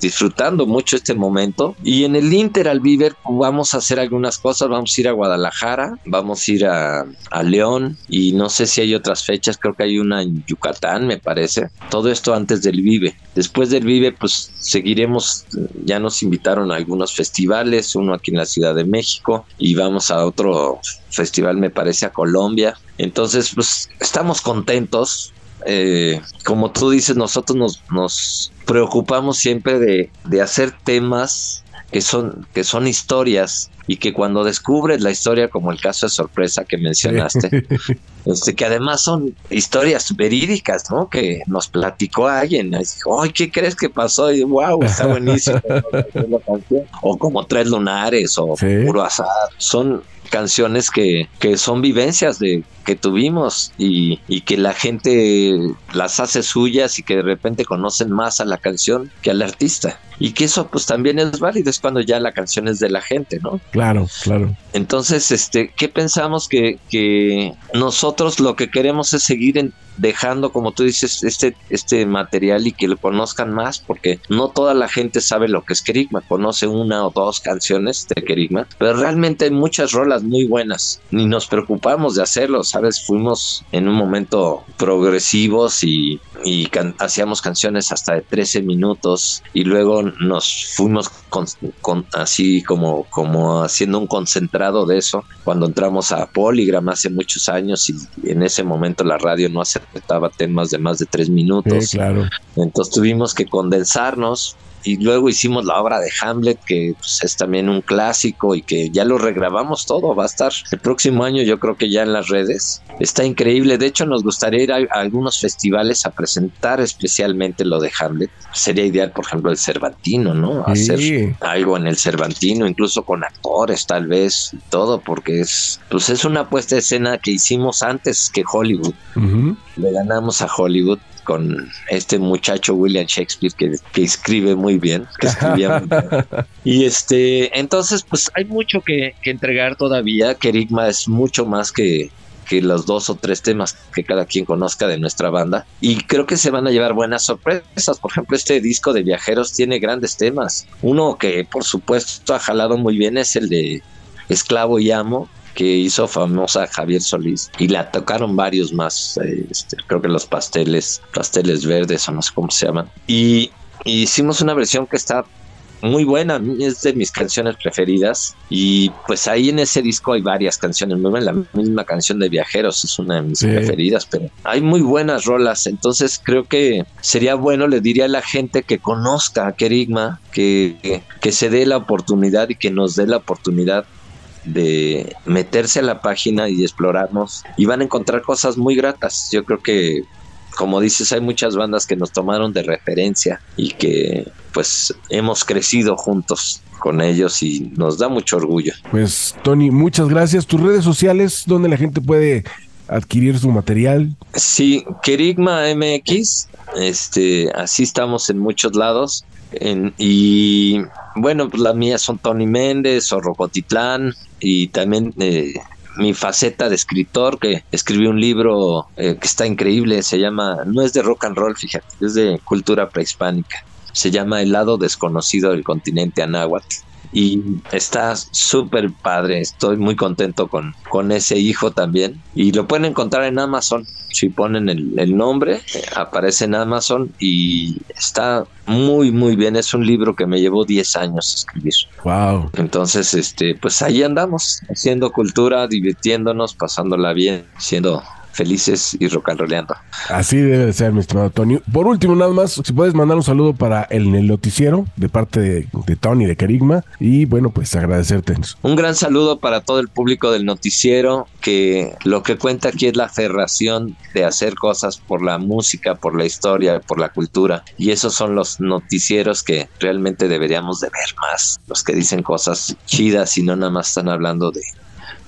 disfrutando mucho este momento. Y en el Inter al Viver vamos a hacer algunas cosas, vamos a ir a Guadalajara, vamos a ir a, a León y no sé si hay otras fechas, creo que hay una en Yucatán, me parece. Todo esto antes del Vive. Después del Vive, pues seguiremos, ya nos invitaron a algunos festivales, uno aquí en la Ciudad de México y vamos a otro festival, me parece, a Colombia. Entonces, pues estamos contentos. Eh, como tú dices, nosotros nos, nos preocupamos siempre de, de hacer temas que son, que son historias y que cuando descubres la historia, como el caso de sorpresa que mencionaste, este, que además son historias verídicas, ¿no? Que nos platicó alguien, ay, ¿qué crees que pasó? Y wow, está buenísimo. o como Tres Lunares o Sí. Puro Azar, son canciones que, que son vivencias de que tuvimos y, y que la gente las hace suyas y que de repente conocen más a la canción que al artista. Y que eso pues también es válido, es cuando ya la canción es de la gente, ¿no? Claro, claro. Entonces, este, ¿qué pensamos que, que nosotros lo que queremos es seguir en- dejando, como tú dices, este, este material y que lo conozcan más? Porque no toda la gente sabe lo que es Kerigma, conoce una o dos canciones de Kerigma, pero realmente hay muchas rolas muy buenas, ni nos preocupamos de hacerlo, ¿sabes? Fuimos en un momento progresivos y, y can- hacíamos canciones hasta de 13 minutos y luego nos fuimos con, con- así como, como haciendo un concentrado de eso cuando entramos a Polygram hace muchos años y en ese momento la radio no aceptaba temas de más de tres minutos. Sí, claro. Entonces tuvimos que condensarnos y luego hicimos la obra de Hamlet, que pues, es también un clásico y que ya lo regrabamos todo. Va a estar el próximo año, yo creo que ya en las redes. Está increíble. De hecho, nos gustaría ir a, a algunos festivales a presentar especialmente lo de Hamlet. Sería ideal, por ejemplo, el Cervantino, ¿no? Sí. Hacer algo en el Cervantino, incluso con actores, tal vez, y todo, porque es, pues es una puesta de escena que hicimos antes que Hollywood le ganamos a Hollywood con este muchacho William Shakespeare que, que escribe muy bien, que escribía muy bien. Y este, entonces, pues hay mucho que, que entregar todavía. Kerigma es mucho más que, que los dos o tres temas que cada quien conozca de nuestra banda. Y creo que se van a llevar buenas sorpresas. Por ejemplo, este disco de viajeros tiene grandes temas. Uno que por supuesto ha jalado muy bien es el de Esclavo y Amo que hizo famosa Javier Solís y la tocaron varios más, eh, este, creo que los pasteles, pasteles verdes o no sé cómo se llaman. Y, y hicimos una versión que está muy buena, es de mis canciones preferidas y pues ahí en ese disco hay varias canciones muy buenas, la misma canción de Viajeros es una de mis Sí. preferidas, pero hay muy buenas rolas, entonces creo que sería bueno, le diría a la gente que conozca a Kerigma, que, que, que se dé la oportunidad y que nos dé la oportunidad de meterse a la página y explorarnos y van a encontrar cosas muy gratas. Yo creo que, como dices, hay muchas bandas que nos tomaron de referencia y que pues hemos crecido juntos con ellos y nos da mucho orgullo. Pues, Tony, muchas gracias. Tus redes sociales, donde la gente puede adquirir su material. Sí, Kerigma MX, este, así estamos en muchos lados. En- y bueno, pues las mías son Tony Méndez o Rocotitlán y también eh, mi faceta de escritor que escribí un libro eh, que está increíble, se llama, no es de rock and roll, fíjate, es de cultura prehispánica. Se llama El lado desconocido del continente anáhuatl y está súper padre. Estoy muy contento con, con ese hijo también. Y lo pueden encontrar en Amazon. Si ponen el, el nombre, eh, aparece en Amazon y está muy, muy bien. Es un libro que me llevó 10 años escribir. Wow. Entonces, este, pues ahí andamos, haciendo cultura, divirtiéndonos, pasándola bien, siendo felices y rock and rollando. Así debe de ser, mi estimado Tony. Por último, nada más, si puedes mandar un saludo para el, el noticiero de parte de, de Tony de Kerigma y bueno, pues agradecerte. Un gran saludo para todo el público del noticiero, que lo que cuenta aquí es la aferración de hacer cosas por la música, por la historia, por la cultura. Y esos son los noticieros que realmente deberíamos de ver más. Los que dicen cosas chidas y no nada más están hablando de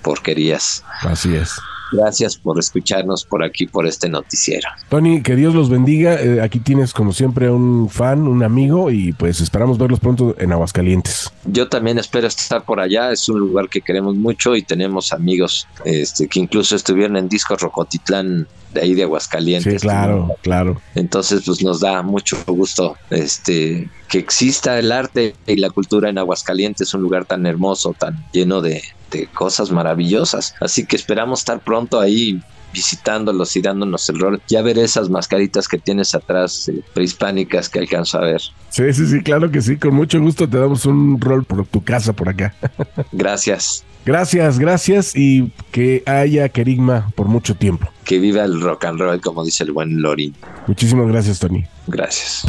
porquerías. Así es. Gracias por escucharnos por aquí, por este noticiero. Tony, que Dios los bendiga. Eh, aquí tienes como siempre un fan, un amigo y pues esperamos verlos pronto en Aguascalientes. Yo también espero estar por allá. Es un lugar que queremos mucho y tenemos amigos este, que incluso estuvieron en Disco Rocotitlán de ahí de Aguascalientes. Sí, claro, claro. Entonces, pues nos da mucho gusto este que exista el arte y la cultura en Aguascalientes, un lugar tan hermoso, tan lleno de, de cosas maravillosas. Así que esperamos estar pronto ahí visitándolos y dándonos el rol. Ya veré esas mascaritas que tienes atrás, eh, prehispánicas que alcanzo a ver. Sí, sí, sí, claro que sí. Con mucho gusto te damos un rol por tu casa por acá. Gracias. Gracias, gracias y que haya Kerigma por mucho tiempo. Que viva el rock and roll, como dice el buen Lorin. Muchísimas gracias, Tony. Gracias.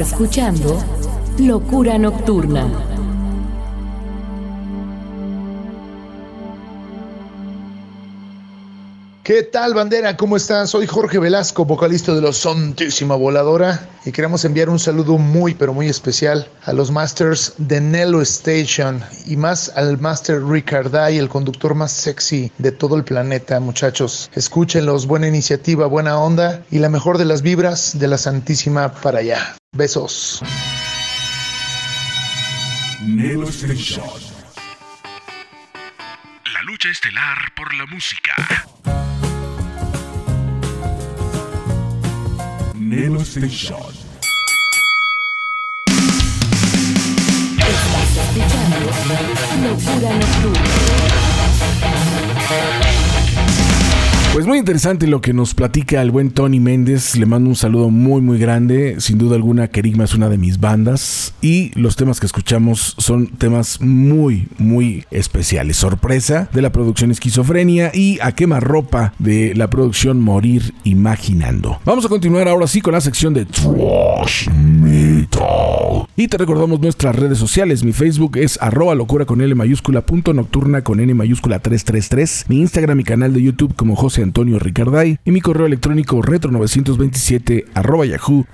Estás escuchando Locura Nocturna. ¿Qué tal, bandera? ¿Cómo están? Soy Jorge Velasco, vocalista de los Santísima Voladora, y queremos enviar un saludo muy, pero muy especial a los masters de Nello Station y más al master Ricarday, el conductor más sexy de todo el planeta, muchachos. Escúchenlos, buena iniciativa, buena onda y la mejor de las vibras de la Santísima para allá. Besos. La lucha estelar por la música. Nelo Station. Estás escuchando Locura Nocturna. Pues muy interesante lo que nos platica el buen Tony Méndez. Le mando un saludo muy muy grande. Sin duda alguna, Kerigma es una de mis bandas. Y los temas que escuchamos son temas muy muy especiales. Sorpresa de la producción Esquizofrenia y a quemarropa de la producción Morir Imaginando. Vamos a continuar ahora sí con la sección de Trash Metal. Y te recordamos nuestras redes sociales. Mi Facebook es arroba locura con L mayúscula punto nocturna con N mayúscula 333. Mi Instagram y canal de YouTube como José Antonio Ricarday y mi correo electrónico retro927 arroba yahoo.com.mx.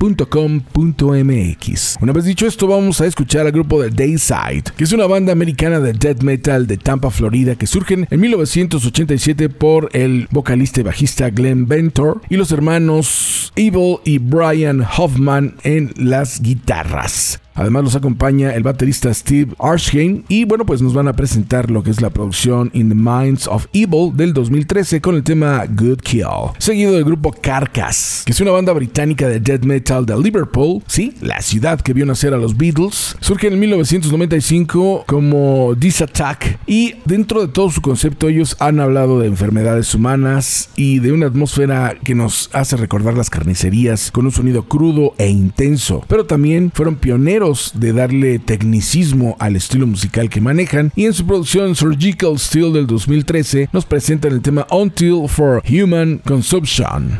Una vez dicho esto, vamos a escuchar al grupo de Dayside, que es una banda americana de death metal de Tampa, Florida, que surgen en 1987 por el vocalista y bajista Glenn Ventor y los hermanos Evil y Brian Hoffman en las guitarras. Además los acompaña el baterista Steve Arshane y bueno pues nos van a presentar lo que es la producción In the Minds of Evil del 2013 con el tema Good Kill. Seguido del grupo Carcass, que es una banda británica de death metal de Liverpool, sí, la ciudad que vio nacer a los Beatles. Surge en 1995 como This Attack y dentro de todo su concepto ellos han hablado de enfermedades humanas y de una atmósfera que nos hace recordar las carnicerías con un sonido crudo e intenso, pero también fueron pioneros de darle tecnicismo al estilo musical que manejan y en su producción Surgical Steel del 2013 nos presentan el tema Until for Human Consumption.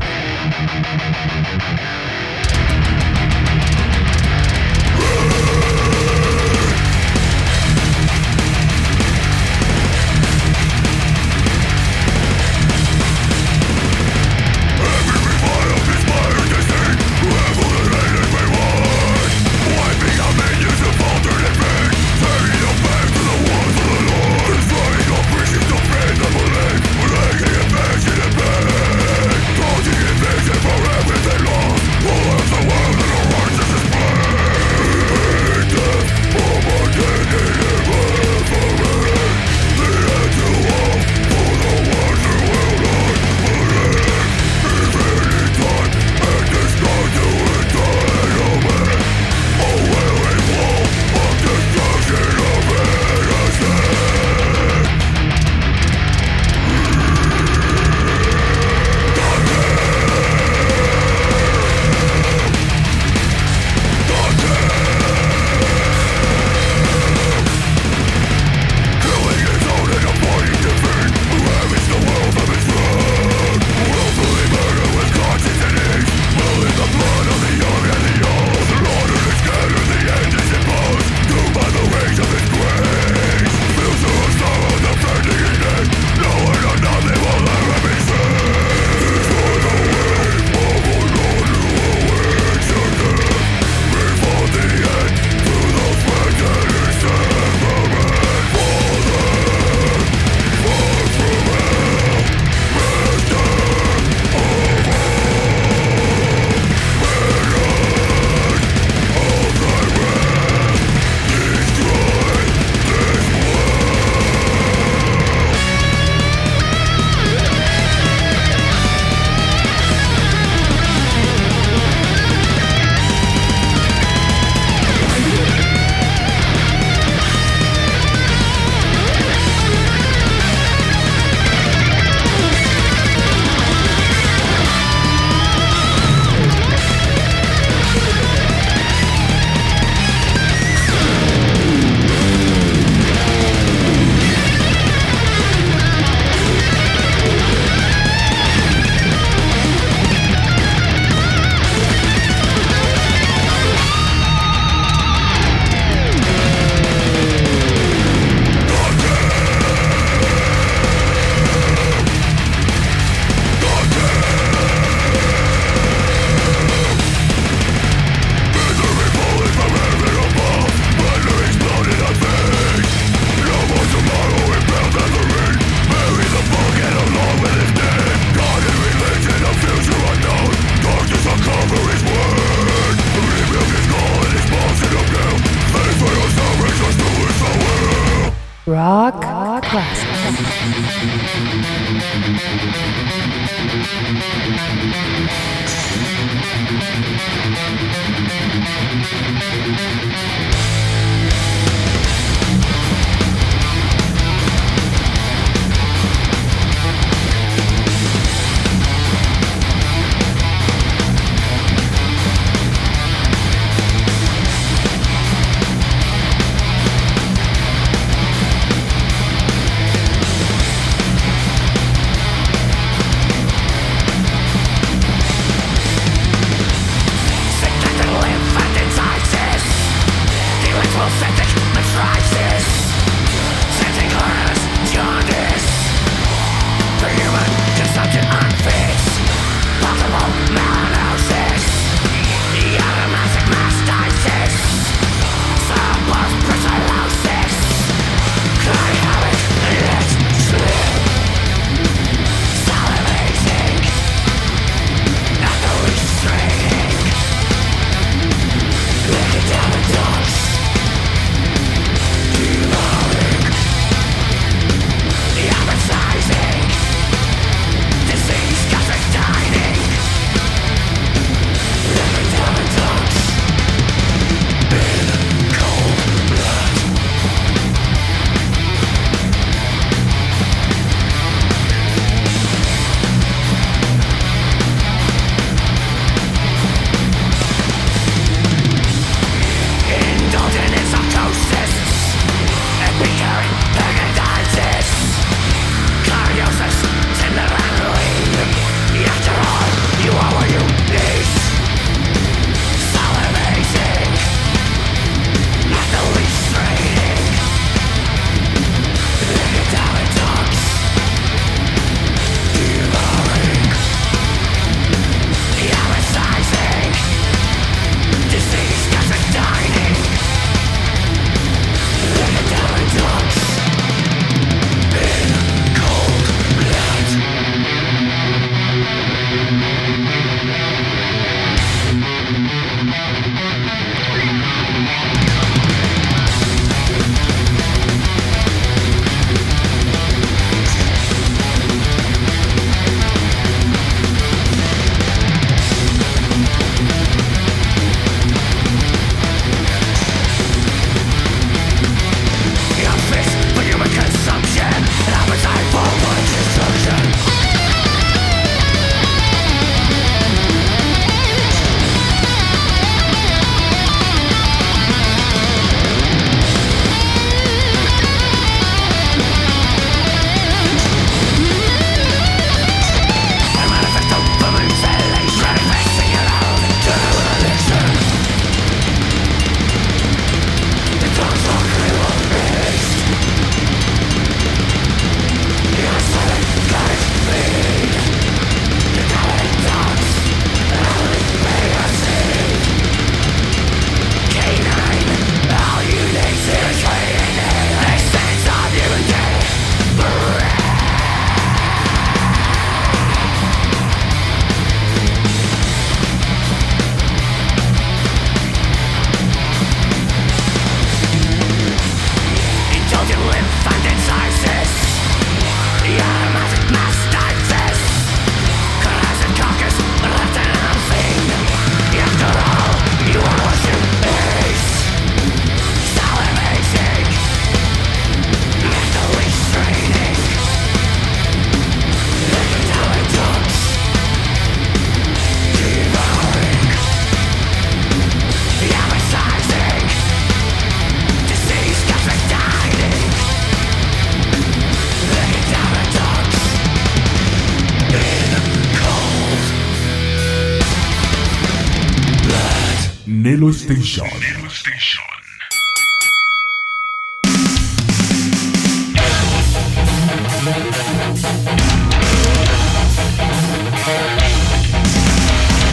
Nelo Station.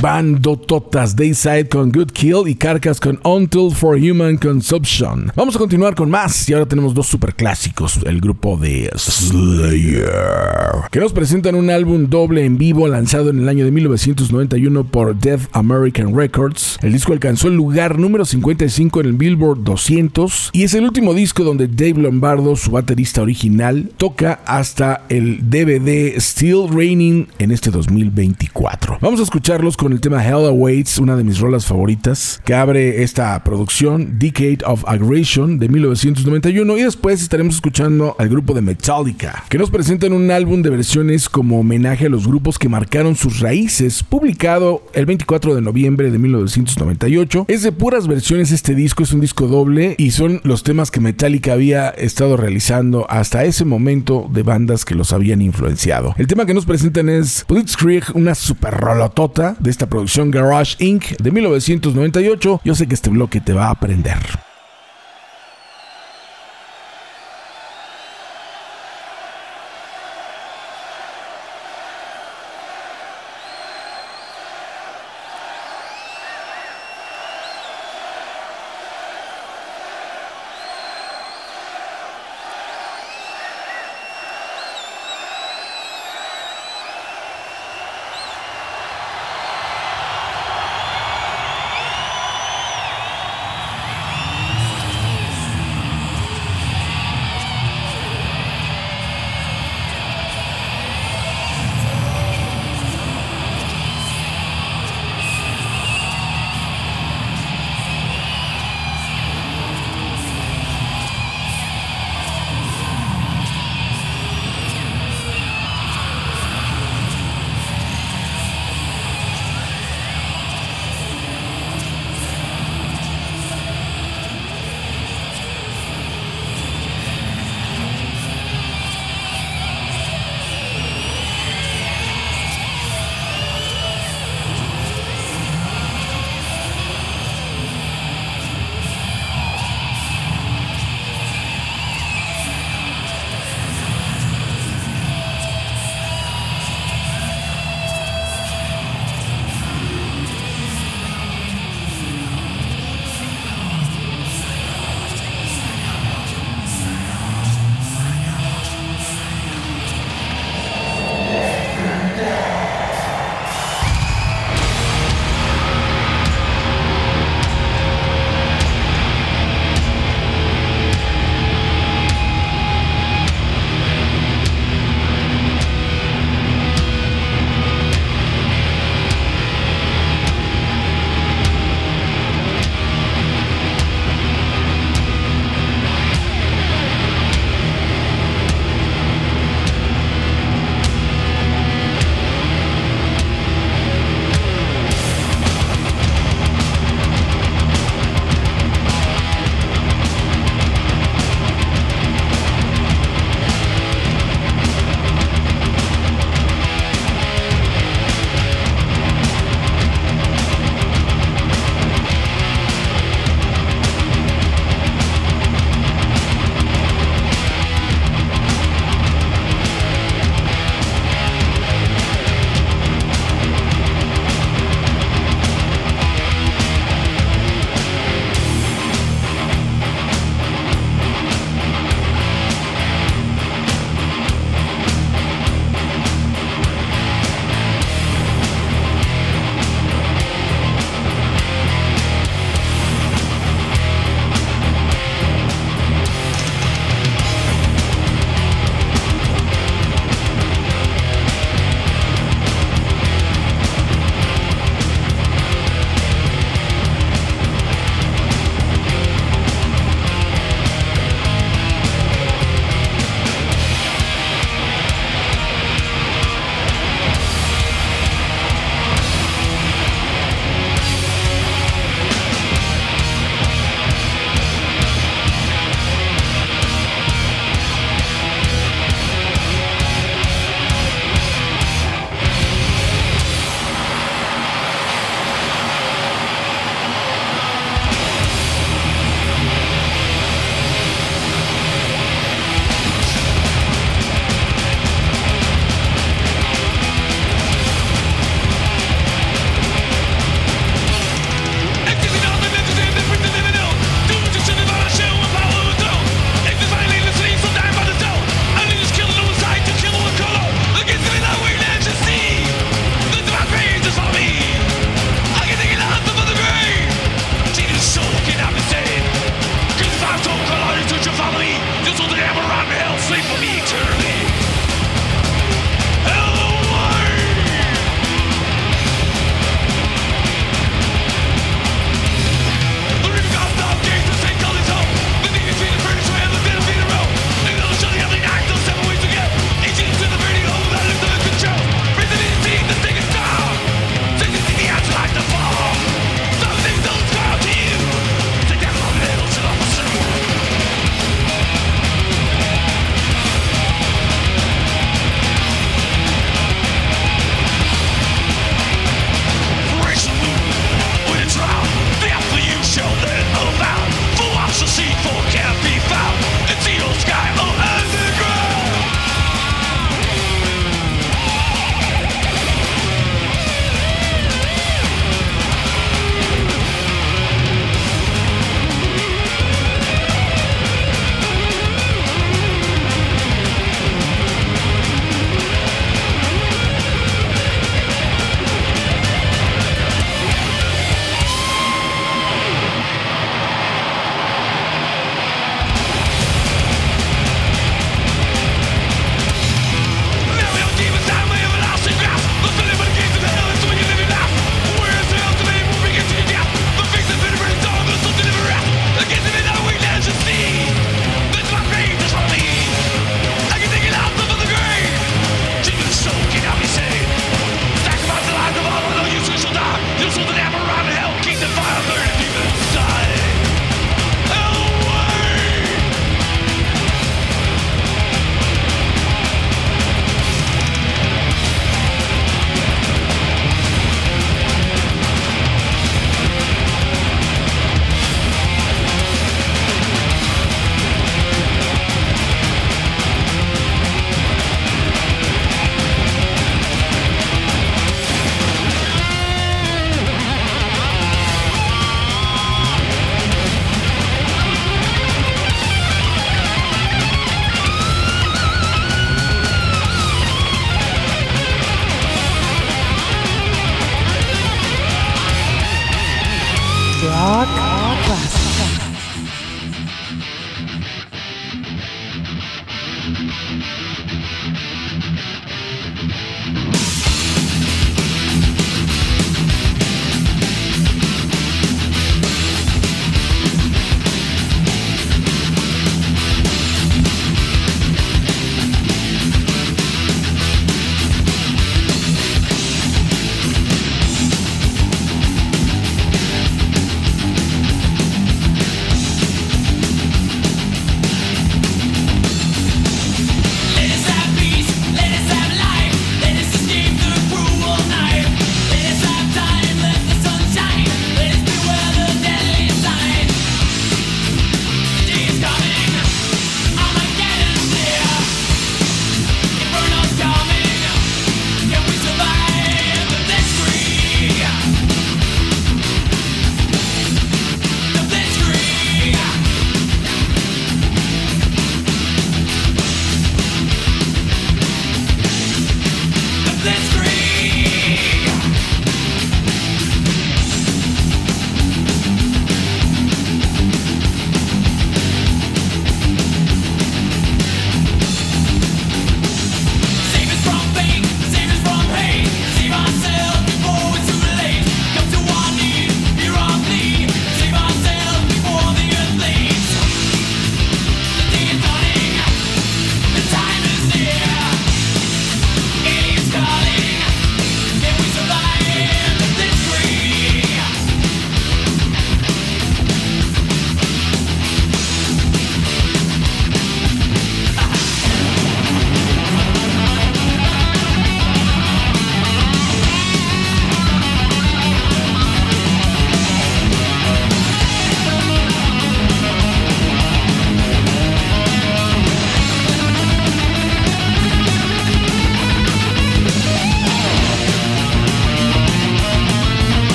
bando totas Dayside con Good Kill y Carcass con Until for Human Consumption. Vamos a continuar con más y ahora tenemos dos super clásicos, el grupo de Slayer, que nos presentan un álbum doble en vivo lanzado en el año de 1991 por Death American Records. El disco alcanzó el lugar número 55 en el Billboard 200 y es el último disco donde Dave Lombardo, su baterista original, toca hasta el DVD Still Raining en este 2024. Vamos a escucharlos con el tema Hell Awaits, una de mis rolas favoritas, que abre esta producción Decade of Aggression de 1991 y después estaremos escuchando al grupo de Metallica, que nos presentan un álbum de versiones como homenaje a los grupos que marcaron sus raíces, publicado el 24 de noviembre de 1998. Es de puras versiones este disco, es un disco doble y son los temas que Metallica había estado realizando hasta ese momento de bandas que los habían influenciado. El tema que nos presentan es Blitzkrieg, una super rolotota de esta producción Garage Inc. de 1998. Yo sé que este bloque te va a aprender.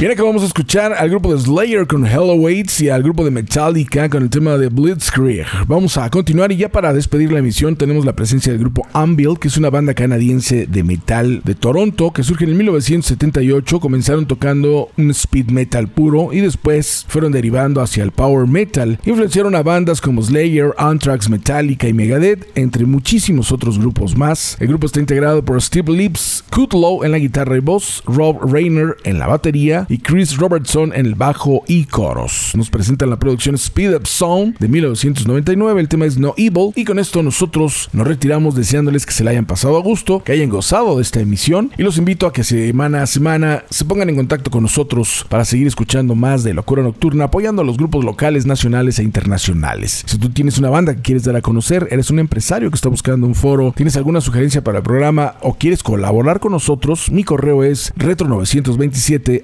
Nelo Bien, acabamos de escuchar al grupo de Slayer con Hello Waits y al grupo de Metallica con el tema de Blitzkrieg. Vamos a continuar y ya para despedir la emisión tenemos la presencia del grupo Anvil, que es una banda canadiense de metal de Toronto que surge en 1978. Comenzaron tocando un speed metal puro y después fueron derivando hacia el power metal. Influenciaron a bandas como Slayer, Anthrax, Metallica y Megadeth, entre muchísimos otros grupos más. El grupo está integrado por Steve Lips, Kutlow en la guitarra y voz, Rob Rayner en la batería y Chris Robertson en el bajo y coros. Nos presentan la producción Speed Up Sound de 1999, el tema es No Evil y con esto nosotros nos retiramos deseándoles que se la hayan pasado a gusto, que hayan gozado de esta emisión y los invito a que semana a semana se pongan en contacto con nosotros para seguir escuchando más de Locura Nocturna, apoyando a los grupos locales, nacionales e internacionales. Si tú tienes una banda que quieres dar a conocer, eres un empresario que está buscando un foro, tienes alguna sugerencia para el programa o quieres colaborar con nosotros, mi correo es retro927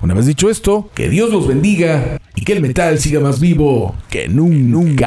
Una vez dicho esto, que Dios los bendiga y que el metal siga más vivo que nunca.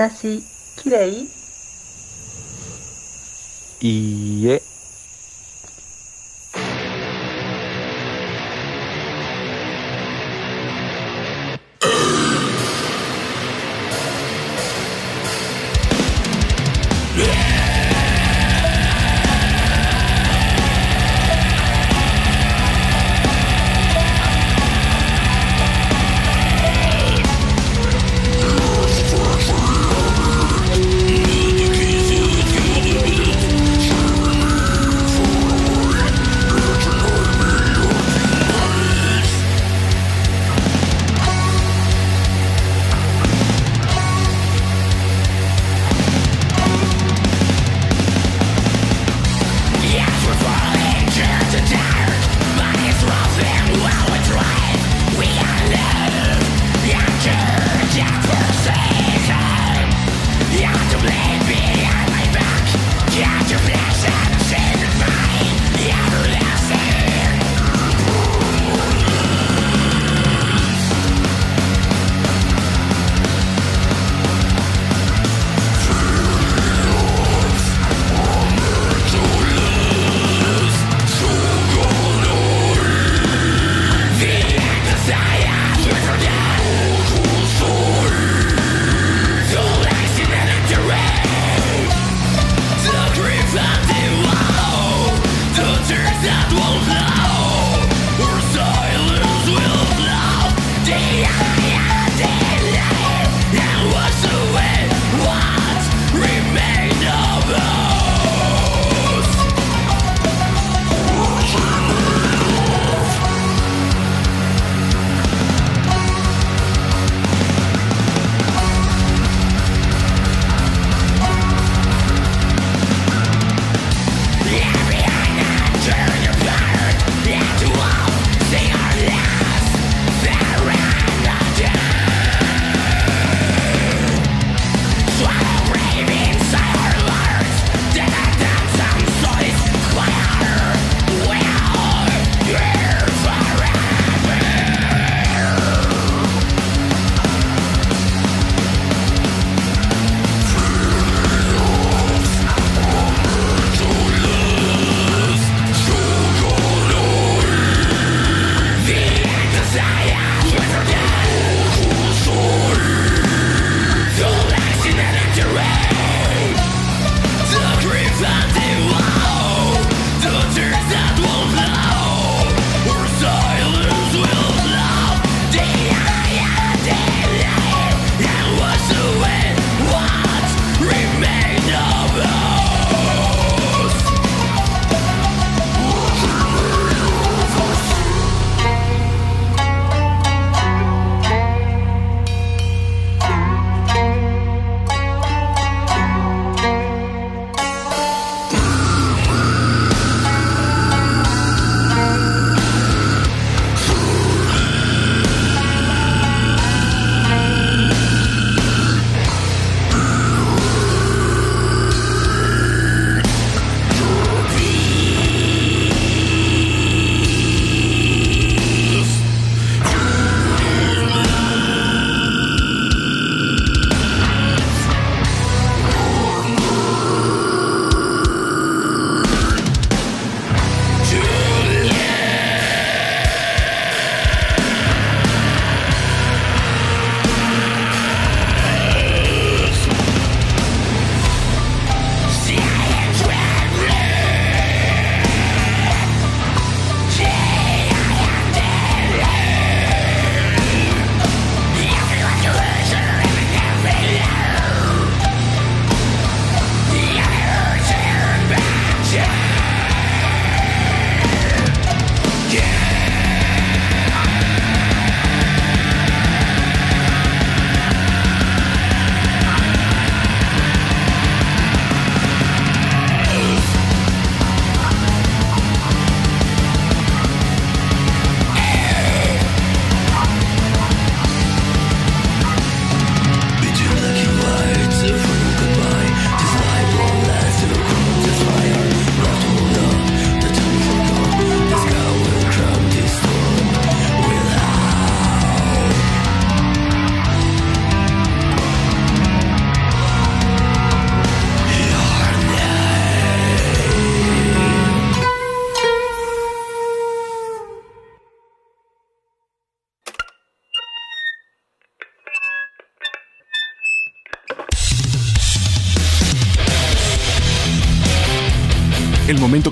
私きれいいいえ「